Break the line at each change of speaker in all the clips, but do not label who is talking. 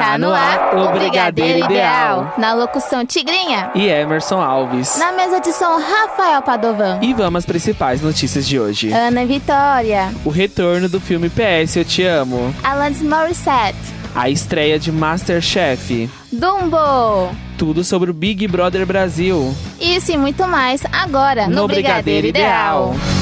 E está no ar o Brigadeiro Ideal. Na locução Tigrinha.
E Emerson Alves.
Na mesa de som Rafael Padovan.
E vamos às principais notícias de hoje.
Ana Vitória.
O retorno do filme PS Eu Te Amo.
Alanis Morissette.
A estreia de Masterchef.
Dumbo.
Tudo sobre o Big Brother Brasil.
Isso e muito mais agora no,
No
Brigadeiro,
Brigadeiro
Ideal.
Ideal.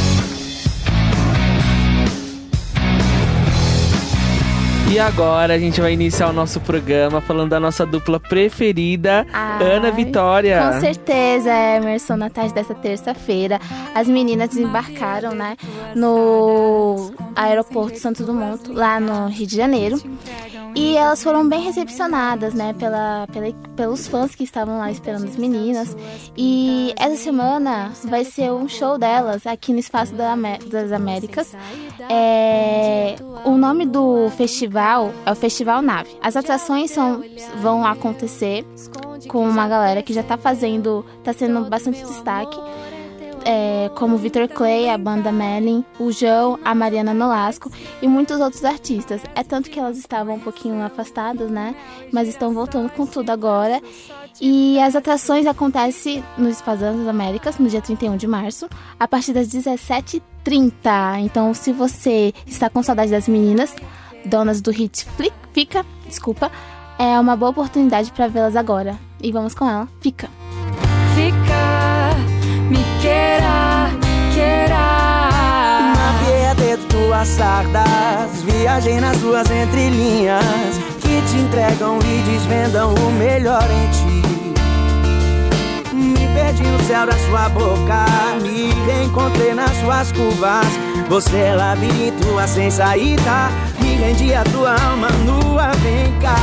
E agora a gente vai iniciar o nosso programa falando da nossa dupla preferida,
Ai,
Ana Vitória.
Com certeza, Emerson, na tarde dessa terça-feira, as meninas desembarcaram, né, no aeroporto Santos Dumont, lá no Rio de Janeiro. E elas foram bem recepcionadas, né, pela, pela- pelos fãs que estavam lá esperando as meninas. E essa semana vai ser um show delas aqui no Espaço das Américas. É, o nome do festival é o Festival Nave. As atrações são, vão acontecer com uma galera que já tá fazendo, tá sendo bastante destaque. é, como Victor Clay, a banda Melin, o João, a Mariana Nolasco e muitos outros artistas. É tanto que elas estavam um pouquinho afastadas, né? Mas estão voltando com tudo agora. E as atrações acontecem no Espaço das Américas, no dia 31 de março, a partir das 17h30. Então, se você está com saudade das meninas, donas do hit Flick, Fica, desculpa, é uma boa oportunidade para vê-las agora. E vamos com ela, Fica.
Fica, me queira, queira.
Mapeia dentro tuas sardas, viajei nas suas entrelinhas que te entregam e desvendam o melhor em ti. Me perdi no céu da sua boca, me reencontrei nas suas curvas. Você é labirinto, a sem saída. Me rendi a tua alma nua, vem cá.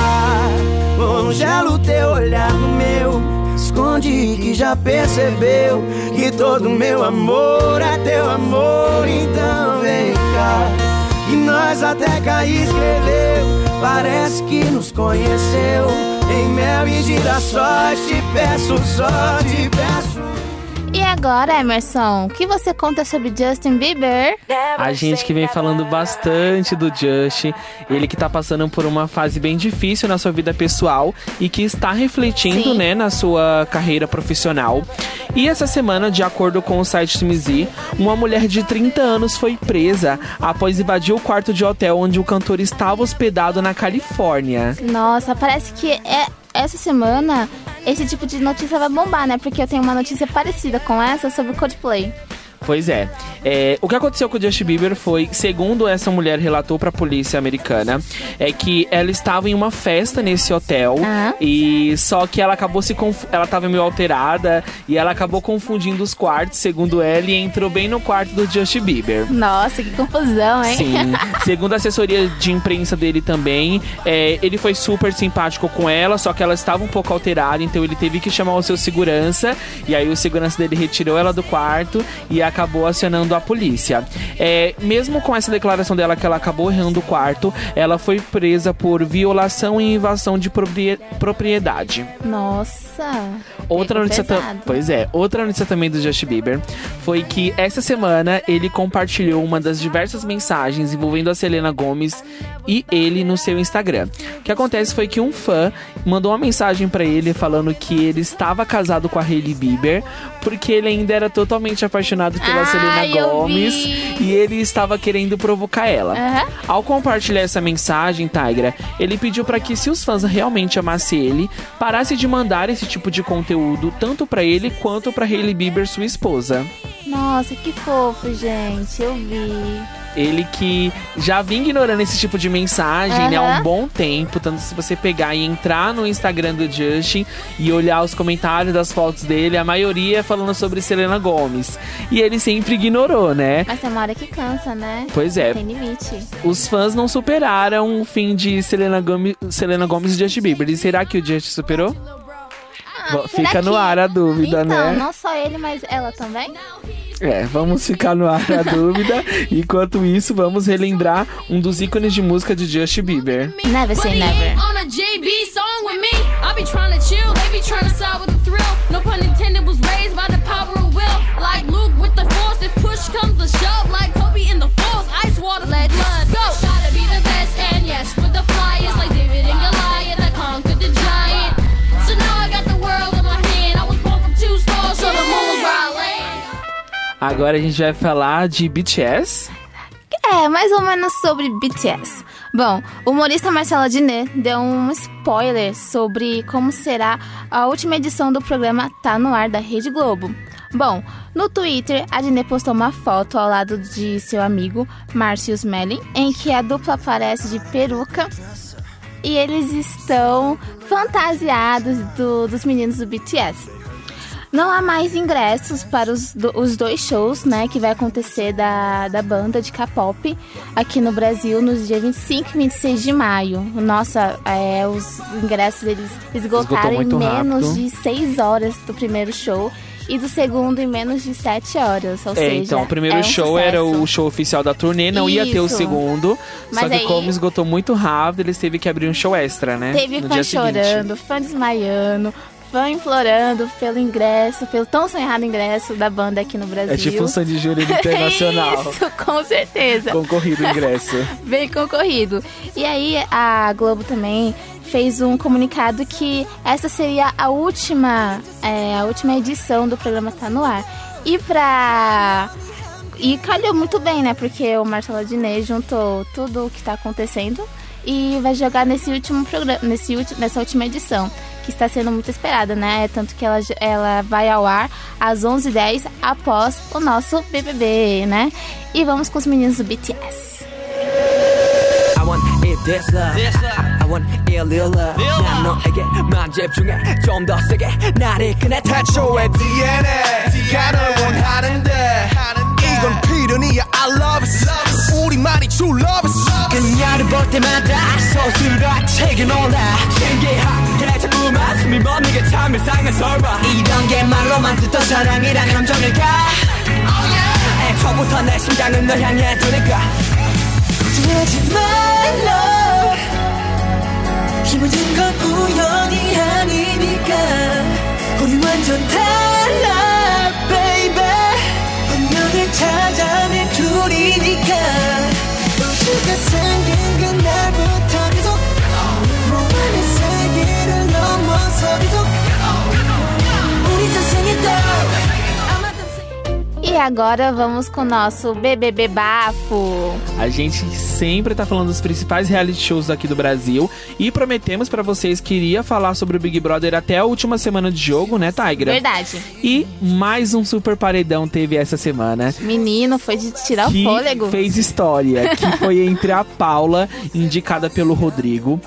Congelo teu olhar no meu. Esconde que já percebeu que todo meu amor é teu amor. Então vem cá. E nós até cair escreveu. Parece que nos conheceu. Em mel e girassóis te peço só, te peço.
Agora, Emerson, o que você conta sobre Justin Bieber?
A gente que vem falando bastante do Justin, ele que tá passando por uma fase bem difícil na sua vida pessoal e que está refletindo,
Sim.
né, na sua carreira profissional. E essa semana, de acordo com o site TMZ, uma mulher de 30 anos foi presa após invadir o quarto de hotel onde o cantor estava hospedado na Califórnia.
Nossa, parece que é essa semana esse tipo de notícia vai bombar, né? Porque eu tenho uma notícia parecida com essa sobre o Coldplay.
Pois é. É, O que aconteceu com o Justin Bieber foi, segundo essa mulher relatou pra polícia americana, é que ela estava em uma festa nesse hotel
Ah.
e só que ela acabou se confu- ela tava meio alterada e ela acabou confundindo os quartos, segundo ela, e entrou bem no quarto do Justin Bieber.
Nossa, que confusão, hein?
Sim, segundo a assessoria de imprensa dele também, é, ele foi super simpático com ela, só que ela estava um pouco alterada, então ele teve que chamar o seu segurança, e aí o segurança dele retirou ela do quarto e acabou acionando a polícia. É, mesmo com essa declaração dela que ela acabou errando o quarto, ela foi presa por violação e invasão de proprie- propriedade.
Nossa.
Outra notícia,
pesado.
pois é, outra notícia também do Justin Bieber foi que essa semana ele compartilhou uma das diversas mensagens envolvendo a Selena Gomez e ele no seu Instagram. O que acontece foi que um fã mandou uma mensagem pra ele falando que ele estava casado com a Hailey Bieber porque ele ainda era totalmente apaixonado pela
Ai,
Selena
vi.
e ele estava querendo provocar ela.
Aham.
Ao compartilhar essa mensagem, Tigra, ele pediu para que se os fãs realmente amassem ele, parasse de mandar esse tipo de conteúdo tanto para ele quanto para Hailey Bieber, sua esposa.
Nossa, que fofo, gente. Eu vi.
Ele que já vinha ignorando esse tipo de mensagem né, há um bom tempo. Tanto se você pegar e entrar no Instagram do Justin e olhar os comentários das fotos dele, a maioria é falando sobre Selena Gomez. E ele sempre ignorou, né?
Mas tem uma hora que cansa, né?
Pois é.
Tem limite.
Os fãs não superaram o fim de Selena Gomes, Selena Gomes e Justin Bieber. E será que o Justin superou?
Ah,
Bom, fica no ar a dúvida,
então,
né?
não só ele, mas ela também?
É, vamos ficar no ar a dúvida. Enquanto isso, vamos relembrar um dos ícones de música de Justin Bieber.
Never say never.
On a JB song with me. I be trying to chill, they be trying to side with the thrill. No pun intended, was raised by the power of will. Like Luke with the force, if push comes to shove. Like Kobe in the force, ice water, let blood go. To be the best, and yes, with the flyers. Like David and Goliath,
Agora a gente vai falar de BTS.
É, mais ou menos sobre BTS. Bom, o humorista Marcelo Adnet deu um spoiler sobre como será a última edição do programa Tá No Ar da Rede Globo. Bom, no Twitter, a Adnet postou uma foto ao lado de seu amigo Márcio Smelling, em que a dupla aparece de peruca e eles estão fantasiados do- dos meninos do BTS. Não há mais ingressos para os, do- os dois shows, né, que vai acontecer da, da banda de K-pop aqui no Brasil nos dias 25 e 26 de maio. Nossa, é, os ingressos eles esgotaram em menos
rápido.
de 6 horas do primeiro show e do segundo em menos de 7 horas. Ou
É,
seja,
então, o primeiro
é um
show era
sucesso.
o show oficial da turnê, não ia ter o
Isso.
segundo. só
Mas
que
aí-
como esgotou muito rápido, eles teve que abrir um show extra, né?
Teve
no
fã
dia seguinte.
chorando, fã desmaiando, fã implorando pelo ingresso, pelo tão sonhado ingresso da banda aqui no Brasil.
É tipo um Sandy Júnior internacional.
Isso, com certeza.
Concorrido o ingresso.
Bem concorrido. E aí a Globo também fez um comunicado que essa seria a última, é, a última edição do programa Tá No Ar. E pra... E calhou muito bem, né? Porque o Marcelo Adnet juntou tudo o que tá acontecendo e vai jogar nesse último programa, nesse ulti- nessa última edição, que está sendo muito esperada, né? Tanto que ela, ela vai ao ar às 11h10 após o nosso BBB, né? E vamos com os meninos do BTS.
I want it this love I want it real love 난 너에게만 집중해 좀 더 세게 나를 꺼내
태초의 DNA 네가 널 원하는데. 이건 필연이야. I love it 우리만이 true love it
그녀를 볼 때마다 서술과 책에 놀라. 신기하게 자꾸만 숨이 멎는 게참 일상의 설마. 이런 게 말로만 듣던 사랑이란 감정일까? 애초부터 내 심장은 널 향해 두니까
E agora vamos com o nosso BBB Bafo.
A gente sempre tá falando dos principais reality shows aqui do Brasil e prometemos pra vocês que iria falar sobre o Big Brother até a última semana de jogo, né, Tigra?
Verdade.
E mais um super paredão teve essa semana.
Menino, foi de tirar o fôlego.
fez história, que foi entre a Paula, indicada pelo Rodrigo,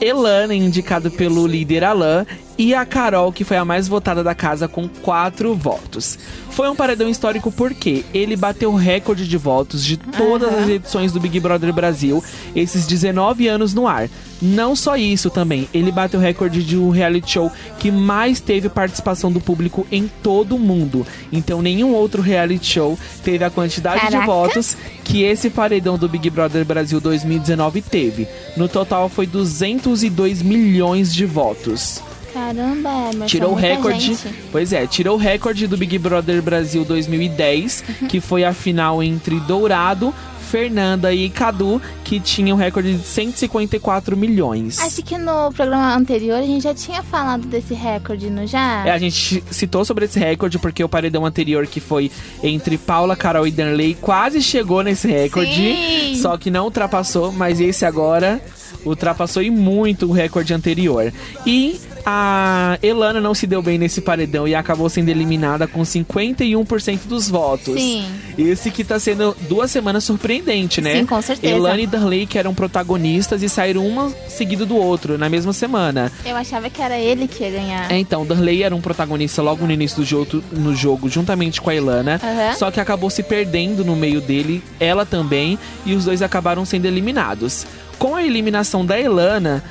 Elana, indicado pelo líder Alan, e a Carol, que foi a mais votada da casa com quatro votos. Foi um paredão histórico porque ele bateu o recorde de votos de todas as edições do Big Brother Brasil, esses 19 anos no ar. Não só isso também, ele bateu o recorde de um reality show que mais teve participação do público em todo o mundo. Então nenhum outro reality show teve a quantidade de
Caraca.
votos que esse paredão do Big Brother Brasil 2019 teve. No total foi 202 milhões de votos.
Caramba, Emerson.
Tirou o
muita
recorde.
gente.
Pois é, tirou o recorde do Big Brother Brasil 2010,
Uhum.
que foi a final entre Dourado, Fernanda e Cadu, que tinha um recorde de 154 milhões.
Acho que no programa anterior a gente já tinha falado desse recorde, não já?
É, a gente citou sobre esse recorde porque o paredão anterior, que foi entre Paula, Carol e Danley, quase chegou nesse recorde.
Sim.
Só que não ultrapassou, mas esse agora ultrapassou e muito o recorde anterior. E a Elana não se deu bem nesse paredão e acabou sendo eliminada com 51% dos votos.
Sim.
Esse que tá sendo duas semanas surpreendente, né?
Sim, com certeza.
Elana e Danley que eram protagonistas e saíram uma seguido do outro na mesma semana.
Eu achava que era ele que ia ganhar.
É, então, Darley era um protagonista logo no início do jogo, no jogo juntamente com a Ilana.
Aham.
Só que acabou se perdendo no meio dele, ela também, e os dois acabaram sendo eliminados. Com a eliminação da Ilana,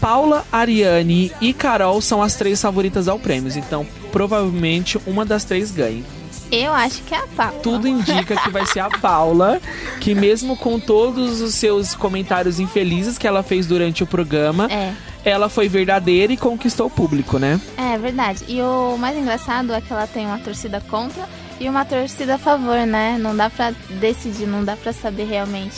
Paula, Ariane e Carol são as três favoritas ao prêmio. Então, provavelmente uma das três ganhe.
Eu acho que é a Paula.
Tudo indica que vai ser a Paula, que mesmo com todos os seus comentários infelizes que ela fez durante o programa,
É.
ela foi verdadeira e conquistou o público, né?
É verdade. E o mais engraçado é que ela tem uma torcida contra e uma torcida a favor, né? Não dá pra decidir, não dá pra saber realmente.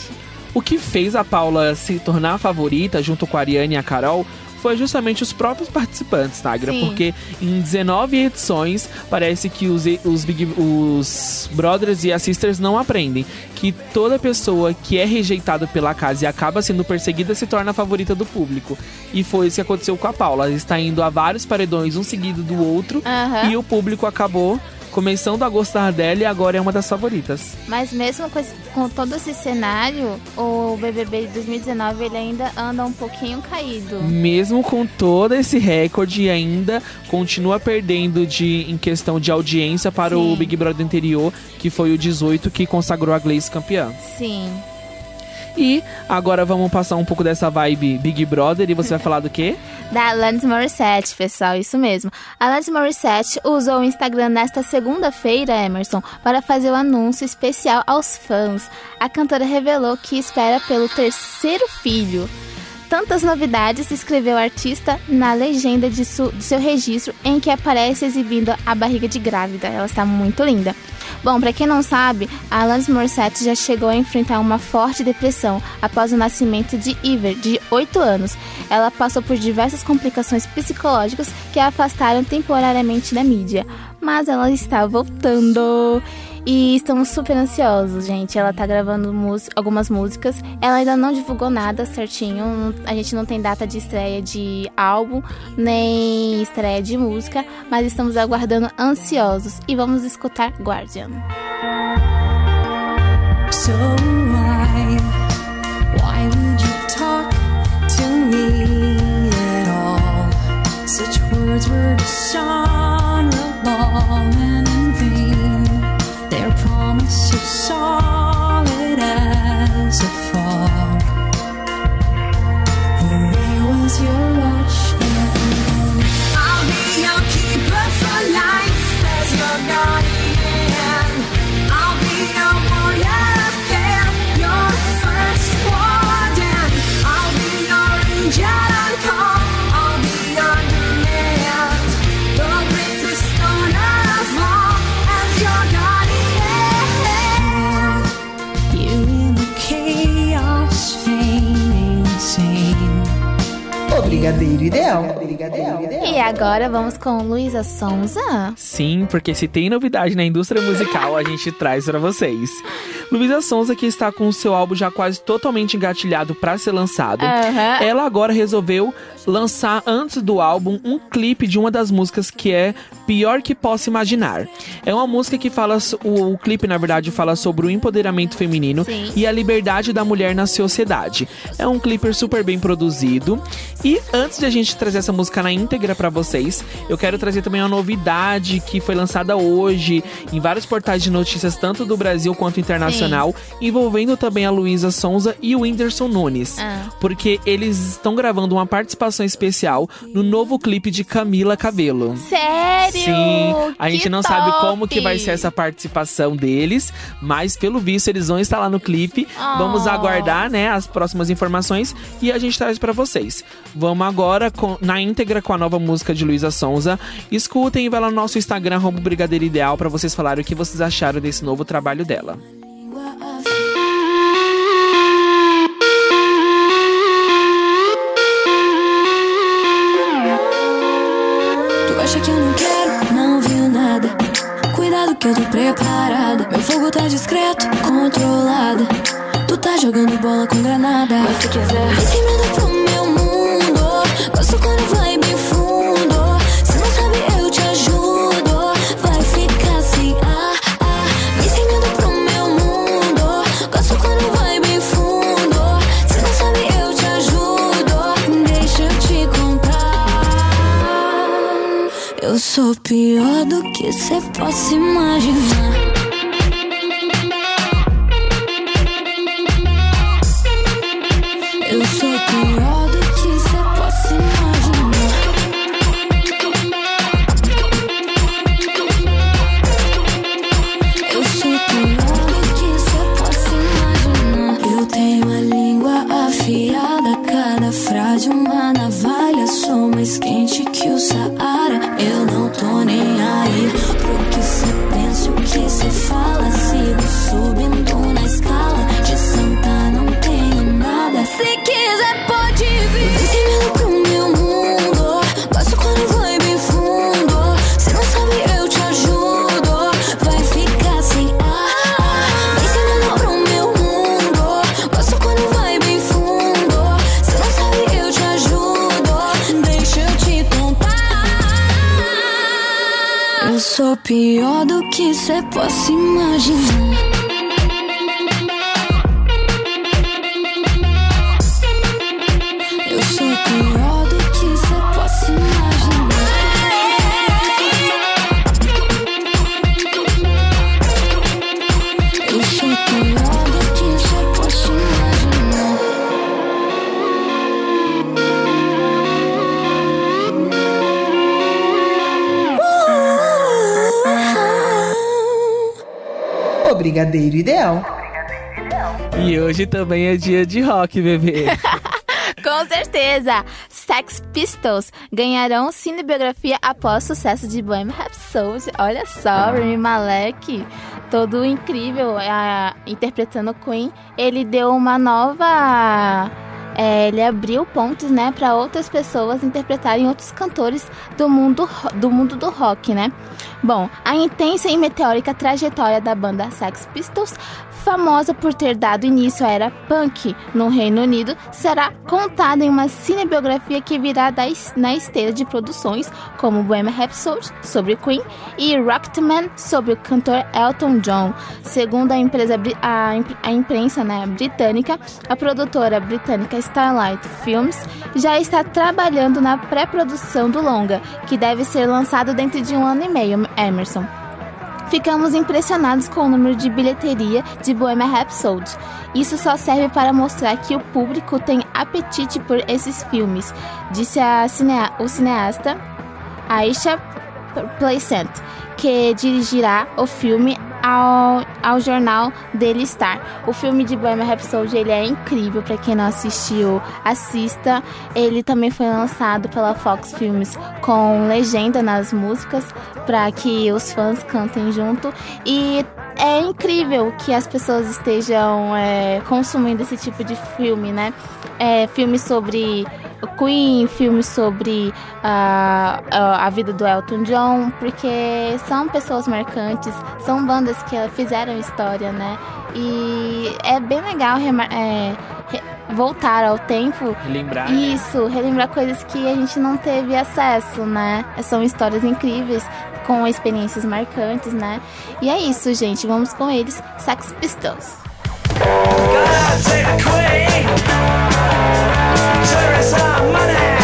O que fez a Paula se tornar a favorita, junto com a Ariane e a Carol, foi justamente os próprios participantes, Nagra.
Sim.
Porque em 19 edições, parece que os, os, Big, os Brothers e as Sisters não aprendem. Que toda pessoa que é rejeitada pela casa e acaba sendo perseguida se torna a favorita do público. E foi isso que aconteceu com a Paula. Ela está indo a vários paredões, um seguido do outro,
Aham.
e o público acabou começando a gostar dela e agora é uma das favoritas.
Mas mesmo com, esse- com todo esse cenário, o BBB de 2019 ele ainda anda um pouquinho caído.
Mesmo com todo esse recorde, ainda continua perdendo de, em questão de audiência para o
Sim.
Big Brother anterior, que foi o 18, que consagrou a Gleice campeã.
Sim.
E agora vamos passar um pouco dessa vibe Big Brother e você vai falar do quê?
Da Alanis Morissette, pessoal, isso mesmo. Alanis Morissette usou o Instagram nesta segunda-feira, Emerson, para fazer o anúncio especial aos fãs. A cantora revelou que espera pelo terceiro filho. Tantas novidades, escreveu o artista na legenda de, de seu registro, em que aparece exibindo a barriga de grávida. Ela está muito linda. Bom, pra quem não sabe, a Alanis Morissette já chegou a enfrentar uma forte depressão após o nascimento de Iver, de 8 anos. Ela passou por diversas complicações psicológicas que a afastaram temporariamente da mídia. Mas ela está voltando. E estamos super ansiosos, gente. Ela tá gravando algumas músicas. Ela ainda não divulgou nada certinho. A gente não tem data de estreia de álbum, nem estreia de música. Mas estamos aguardando ansiosos. E vamos escutar Guardian.
So words were dishonorable. Their promise is solid as
Brigadeiro Ideal. Brigadeiro Ideal.
E agora vamos com Luísa Sonza.
Sim, porque se tem novidade na indústria musical, a gente traz pra vocês. Luísa Sonza, que está com o seu álbum já quase totalmente engatilhado pra ser lançado.
Aham.
Ela agora resolveu lançar antes do álbum um clipe de uma das músicas que é Pior que Posso Imaginar. É uma música que fala, o, o clipe na verdade fala sobre o empoderamento feminino
Sim.
e a liberdade da mulher na sociedade. É um clipe super bem produzido. E antes de a gente trazer essa música na íntegra pra vocês, eu quero trazer também uma novidade que foi lançada hoje em vários portais de notícias, tanto do Brasil quanto internacional, envolvendo também a Luísa Sonza e o Whindersson Nunes.
Ah.
Porque eles estão gravando uma participação especial no novo clipe de Camila Cabelo.
Sério?
Sim, a gente
Que
não sabe como que
top!
vai ser essa participação deles, mas pelo visto eles vão estar lá no clipe.
Oh.
Vamos aguardar, né, as próximas informações e a gente traz pra vocês. Vamos agora com- na íntegra com a nova música de Luísa Sonza. Escutem e vai lá no nosso Instagram arroba Brigadeiro Ideal pra vocês falarem o que vocês acharam desse novo trabalho dela.
Tu acha que eu não quero? Não viu nada. Cuidado que eu tô preparada. Meu fogo tá discreto, controlada. Tu tá jogando bola com granada. Se quiser, vem sem medo pro meu mundo. Gosto quando vai Eu sou pior do que você possa imaginar. Eu sou pior do que você possa imaginar. Eu sou pior do que você possa imaginar. Eu tenho uma língua afiada, cada frase uma navalha. Sou mais quente que o saco. Pior do que cê possa imaginar.
Brigadeiro Ideal.
E hoje também é dia de rock, bebê.
Com certeza! Sex Pistols ganharão cinebiografia após sucesso de Bohemian Rhapsody. Olha só, Rami Malek, todo incrível, ah, interpretando Queen. Ele deu uma nova... é, ele abriu pontos, né, para outras pessoas interpretarem outros cantores do mundo, do mundo do rock, né? Bom, a intensa e meteórica trajetória da banda Sex Pistols, famosa por ter dado início à era punk no Reino Unido, será contada em uma cinebiografia que virá na esteira de produções como Bohemian Rhapsody sobre Queen e Rocketman sobre o cantor Elton John. Segundo a empresa a imprensa né, britânica, a produtora britânica Starlight Films já está trabalhando na pré-produção do longa, que deve ser lançado dentro de um ano e meio, Emerson. Ficamos impressionados com o número de bilheteria de Bohemian Rhapsody. Isso só serve para mostrar que o público tem apetite por esses filmes, disse o cineasta Aisha Placent, que dirigirá o filme ao, ao jornal Daily Star. O filme de Bohemian Rhapsody ele é incrível, para quem não assistiu, assista. Ele também foi lançado pela Fox Films com legenda nas músicas para que os fãs cantem junto e é incrível que as pessoas estejam é, consumindo esse tipo de filme, né? É, filmes sobre Queen, filmes sobre ah, a, vida do Elton John, porque são pessoas marcantes, são bandas que fizeram história, né? E é bem legal é, voltar ao tempo
Lembrar. né?
isso, relembrar coisas que a gente não teve acesso, né? São histórias incríveis, com experiências marcantes, né? E é isso, gente. Vamos com eles, Sex Pistols. God save the Queen. Teresa money.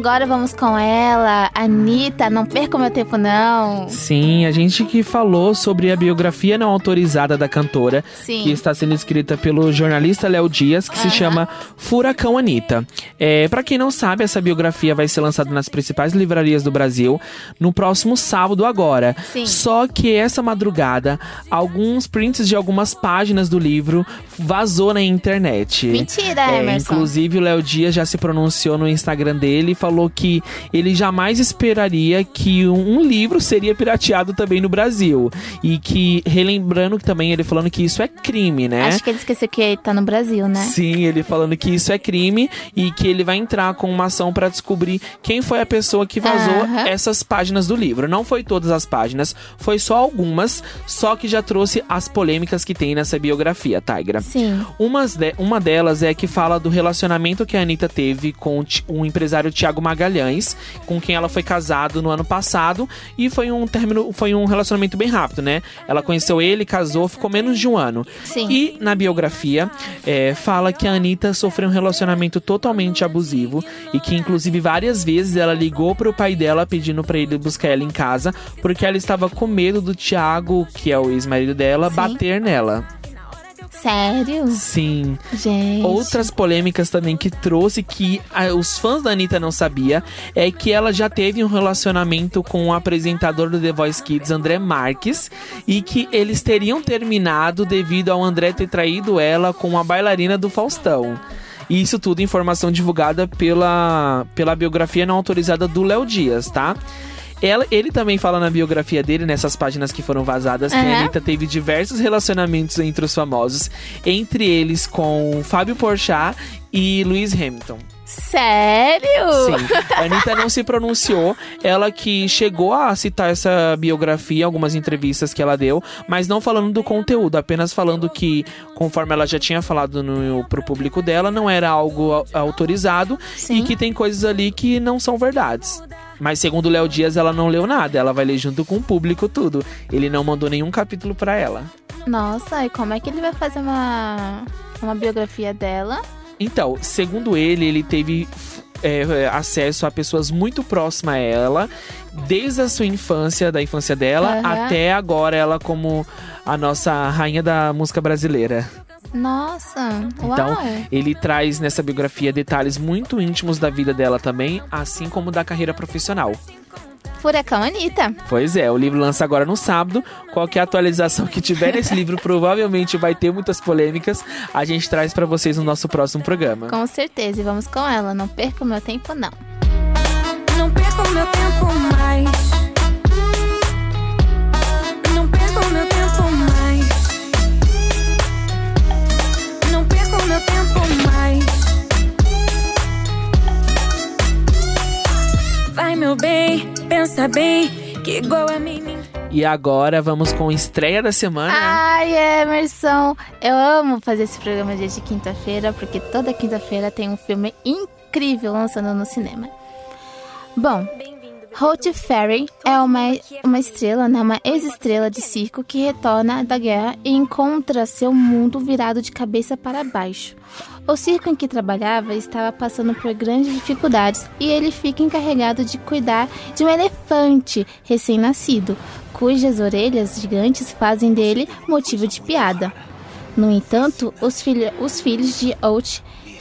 Agora vamos com ela, Anitta. Não perca o meu tempo, não.
Sim, a gente que falou sobre a biografia não autorizada da cantora,
Sim.
que está sendo escrita pelo jornalista Léo Dias, que se chama Furacão Anitta. É, para quem não sabe, essa biografia vai ser lançada nas principais livrarias do Brasil no próximo sábado agora.
Sim.
Só que essa madrugada, alguns prints de algumas páginas do livro vazou na internet.
Mentira,
É,
Emerson.
inclusive o Léo Dias já se pronunciou no Instagram dele e falou que ele jamais esperaria que um livro seria pirateado também no Brasil. E que, relembrando que também ele falando que isso é crime, né?
Acho que ele esqueceu que tá no Brasil, né?
Sim, ele falando que isso é crime e que ele vai entrar com uma ação pra descobrir quem foi a pessoa que vazou
Aham.
essas páginas do livro. Não foi todas as páginas, foi só algumas, só que já trouxe as polêmicas que tem nessa biografia, Tigra.
Sim.
Umas de- uma delas é que fala do relacionamento que a Anitta teve com o empresário Thiago Magalhães. Magalhães, com quem ela foi casado no ano passado e foi um término, foi um relacionamento bem rápido, né? Ela conheceu ele, casou, ficou menos de um ano.
Sim.
E na biografia é, fala que a Anitta sofreu um relacionamento totalmente abusivo e que inclusive várias vezes ela ligou pro pai dela pedindo para ele buscar ela em casa porque ela estava com medo do Thiago, que é o ex-marido dela,
Sim.
bater nela.
Sério?
Sim.
Gente.
Outras polêmicas também que trouxe que ah, os fãs da Anitta não sabia é que ela já teve um relacionamento com o apresentador do The Voice Kids, André Marques, e que eles teriam terminado devido ao André ter traído ela com a bailarina do Faustão. E isso tudo informação divulgada pela, pela biografia não autorizada do Léo Dias, tá? Ela, ele também fala na biografia dele, nessas páginas que foram vazadas, que a. Anitta teve diversos relacionamentos entre os famosos, entre eles com Fábio Porchat e Lewis Hamilton.
Sério?
Sim, a Anitta não se pronunciou, ela que chegou a citar essa biografia algumas entrevistas que ela deu, mas não falando do conteúdo, apenas falando que, conforme ela já tinha falado no, pro público dela, não era algo au- autorizado
Sim.
e que tem coisas ali que não são verdades. Mas segundo o Léo Dias, ela não leu nada, ela vai ler junto com o público tudo. Ele não mandou nenhum capítulo pra ela.
Nossa, e como é que ele vai fazer uma, uma biografia dela?
Então, segundo ele, ele teve é, é, acesso a pessoas muito próximas a ela, desde a sua infância, da infância dela,
Aham.
até agora ela como a nossa rainha da música brasileira.
Nossa,
Então,
uau.
ele traz nessa biografia detalhes muito íntimos da vida dela também, assim como da carreira profissional.
Furacão Anitta.
Pois é, o livro lança agora no sábado. Qualquer atualização que tiver nesse livro provavelmente vai ter muitas polêmicas. A gente traz pra vocês no nosso próximo programa.
Com certeza, e vamos com ela. Não perca o meu tempo, não.
Não perco meu tempo mais. Vai, meu bem, pensa bem, que igual a mim.
E agora vamos com a estreia da semana.
Ai, Emerson, eu amo fazer esse programa dia de quinta-feira, porque toda quinta-feira tem um filme incrível lançando no cinema. Bom, Holt Ferry é uma, uma estrela, né, uma ex-estrela de circo que retorna da guerra e encontra seu mundo virado de cabeça para baixo. O circo em que trabalhava estava passando por grandes dificuldades e ele fica encarregado de cuidar de um elefante recém-nascido, cujas orelhas gigantes fazem dele motivo de piada. No entanto, os, filho- os filhos de Holt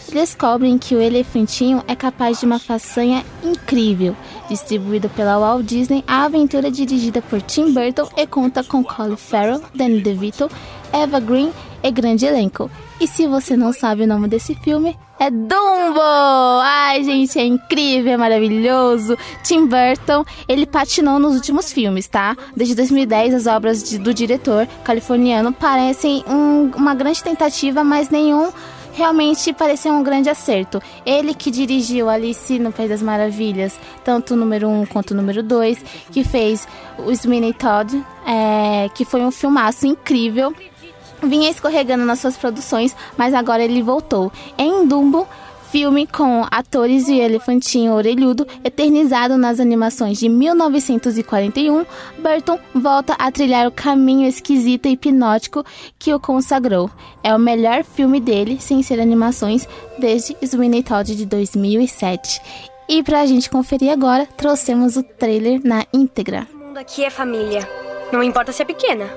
descobrem que o elefantinho é capaz de uma façanha incrível. Distribuído pela Walt Disney, a aventura é dirigida por Tim Burton e conta com Colin Farrell, Danny DeVito, Eva Green e grande elenco. E se você não sabe o nome desse filme, é Dumbo! Ai, gente, é incrível, é maravilhoso. Tim Burton, ele patinou nos últimos filmes, tá? Desde 2010, as obras de- do diretor californiano parecem um- uma grande tentativa, mas nenhum realmente pareceu um grande acerto. Ele que dirigiu Alice no País das Maravilhas, tanto o número 1 um quanto o número 2, que fez o Sweeney Todd, é, que foi um filmaço incrível. Vinha escorregando nas suas produções, mas agora ele voltou. Em Dumbo, filme com atores e elefantinho orelhudo, eternizado nas animações de 1941, Burton volta a trilhar o caminho esquisito e hipnótico que o consagrou. É o melhor filme dele, sem ser animações, desde Sweeney Todd de 2007. E pra gente conferir agora, trouxemos o trailer na íntegra.
Todo mundo aqui é família. Não importa se é pequena.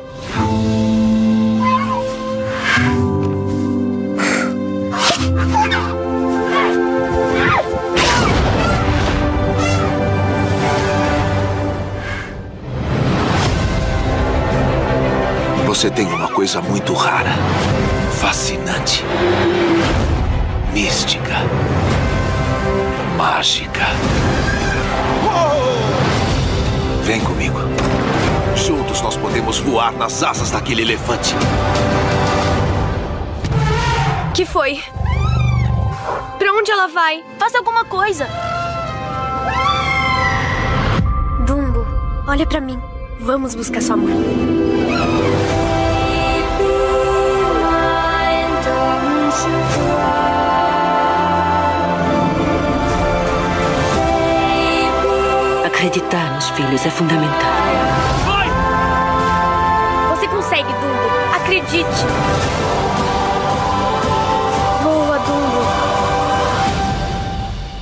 Você tem uma coisa muito rara, fascinante, mística, mágica. Vem comigo. Juntos nós podemos voar nas asas daquele elefante.
Que foi? Pra onde ela vai? Faça alguma coisa. Dumbo, olha pra mim. Vamos buscar sua mãe.
Acreditar nos filhos é fundamental.
Você consegue, Dumbo. Acredite. Voa, Dumbo.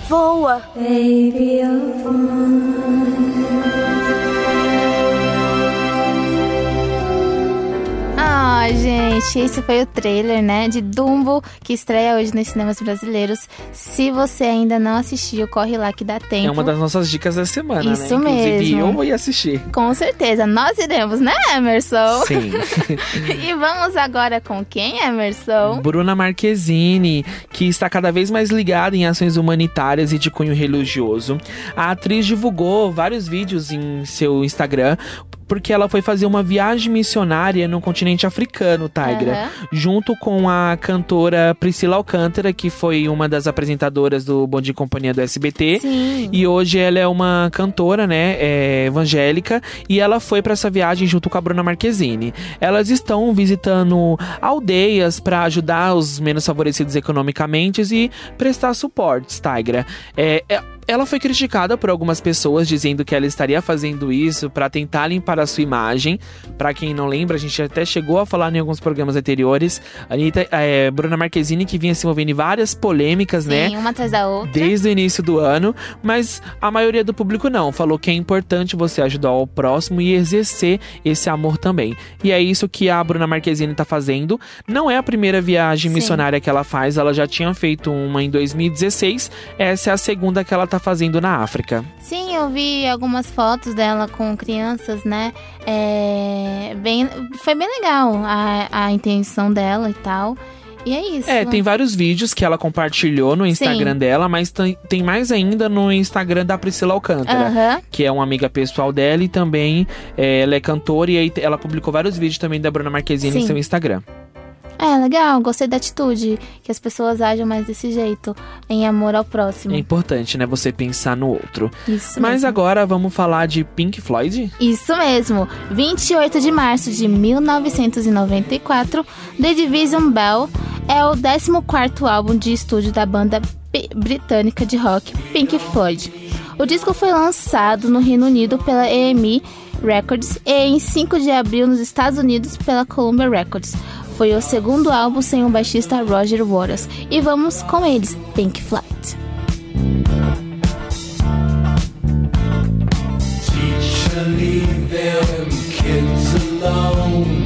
Voa. Baby of
gente, esse foi o trailer, né, de Dumbo, que estreia hoje nos cinemas brasileiros. Se você ainda não assistiu, corre lá que dá tempo.
É uma das nossas dicas da semana, né?
Isso
Inclusive,
mesmo.
eu vou ir assistir.
Com certeza, nós iremos, né, Emerson?
Sim.
e vamos agora com quem, Emerson?
Bruna Marquezine, que está cada vez mais ligada em ações humanitárias e de cunho religioso. A atriz divulgou vários vídeos em seu Instagram porque ela foi fazer uma viagem missionária no continente africano, Tigra,
Aham.
junto com a cantora Priscila Alcântara, que foi uma das apresentadoras do Bom Dia Companhia do SBT.
Sim.
E hoje ela é uma cantora, né, é, evangélica, e ela foi para essa viagem junto com a Bruna Marquezine. Elas estão visitando aldeias para ajudar os menos favorecidos economicamente e prestar suportes, Tigra. É, é- ela foi criticada por algumas pessoas dizendo que ela estaria fazendo isso para tentar limpar a sua imagem. Para quem não lembra, a gente até chegou a falar em alguns programas anteriores. Anitta, é, Bruna Marquezine que vinha se envolvendo em várias polêmicas, né?
Sim, uma atrás da outra.
desde o início do ano, mas a maioria do público não. Falou que é importante você ajudar o próximo e exercer esse amor também. E é isso que a Bruna Marquezine tá fazendo. Não é a primeira viagem
Sim.
missionária que ela faz, ela já tinha feito uma em 2016. Essa é a segunda que ela tá fazendo na África.
Sim, eu vi algumas fotos dela com crianças, né? É, bem, foi bem legal a, a intenção dela e tal. E é isso.
É, tem vários vídeos que ela compartilhou no Instagram
Sim.
dela, mas tem, tem mais ainda no Instagram da Priscila Alcântara. Que é uma amiga pessoal dela e também é, ela é cantora e aí ela publicou vários vídeos também da Bruna Marquezine no
Sim.
seu Instagram.
É, legal, gostei da atitude, que as pessoas agem mais desse jeito, em amor ao próximo.
É importante, né, você pensar no outro.
Isso
Mas
mesmo.
agora vamos falar de Pink Floyd?
Isso mesmo, 28 de março de 1994, The Division Bell é o 14º álbum de estúdio da banda britânica de rock Pink Floyd. O disco foi lançado no Reino Unido pela EMI Records e em 5 de abril nos Estados Unidos pela Columbia Records. Foi o segundo álbum sem o baixista Roger Waters. E vamos com eles, Pink.
Teacher, leave them kids alone.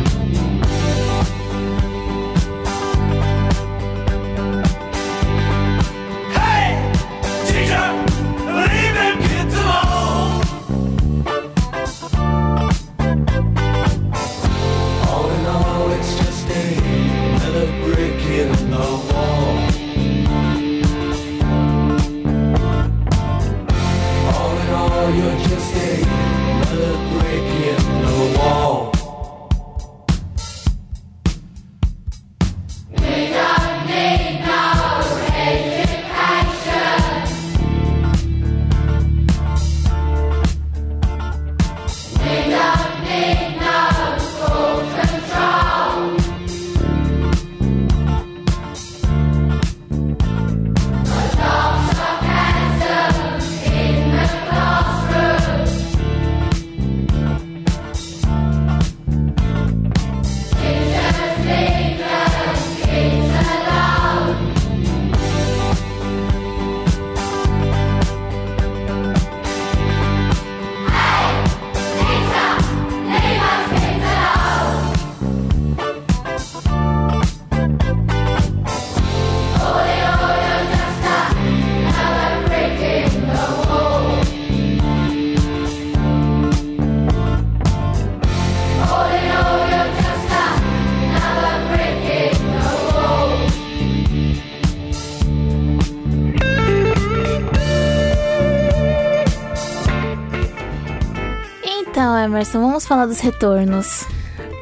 Emerson, vamos falar dos retornos.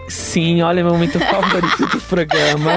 Sim, olha, meu momento favorito do programa.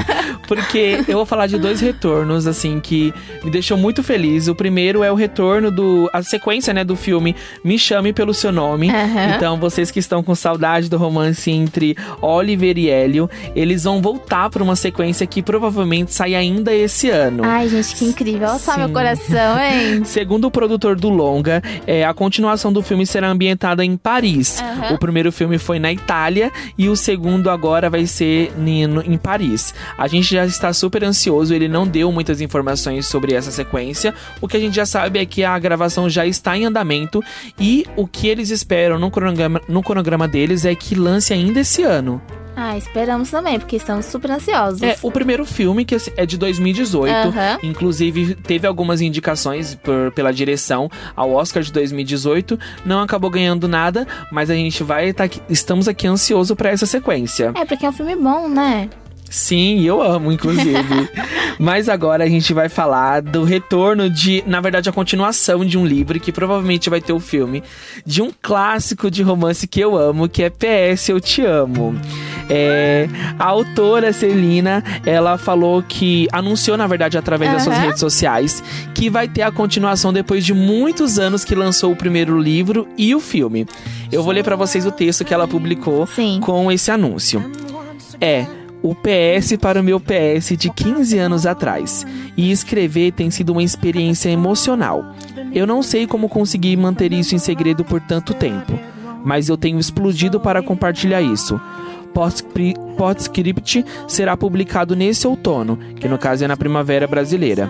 Porque eu vou falar de dois retornos, assim, que me deixou muito feliz. O primeiro é o retorno do. a sequência, né, do filme Me Chame Pelo Seu Nome.
Aham.
Então, vocês que estão com saudade do romance entre Oliver e Hélio, eles vão voltar pra uma sequência que provavelmente sai ainda esse ano.
Ai, gente, que incrível. Olha só meu coração, hein?
Segundo o produtor do longa, é, a continuação do filme será ambientada em Paris.
Aham.
O primeiro filme foi na Itália e o segundo agora vai ser no- em Paris. A gente já está super ansioso, ele não deu muitas informações sobre essa sequência. O que a gente já sabe é que a gravação já está em andamento e o que eles esperam no cronograma, no cronograma deles é que lance ainda esse ano.
Ah, esperamos também, porque estamos super ansiosos.
É, o primeiro filme, que é de 2018.
Aham.
Inclusive, teve algumas indicações por- pela direção ao Oscar de 2018. Não acabou ganhando nada, mas a gente vai estar aqui. Estamos aqui ansioso pra essa sequência.
É, porque é um filme bom, né?
Sim, eu amo, inclusive. Mas agora a gente vai falar do retorno de, na verdade, a continuação de um livro que provavelmente vai ter o filme de um clássico de romance que eu amo, que é PS Eu Te Amo. É, a autora Celina, ela falou que anunciou, na verdade, através das suas redes sociais, que vai ter a continuação depois de muitos anos que lançou o primeiro livro e o filme. Eu vou ler pra vocês o texto que ela publicou com esse anúncio. É o PS para o meu PS de 15 anos atrás. E escrever tem sido uma experiência emocional. Eu não sei como consegui manter isso em segredo por tanto tempo, mas eu tenho explodido para compartilhar isso. Postscri- Postscript será publicado nesse outono, que no caso é na primavera brasileira.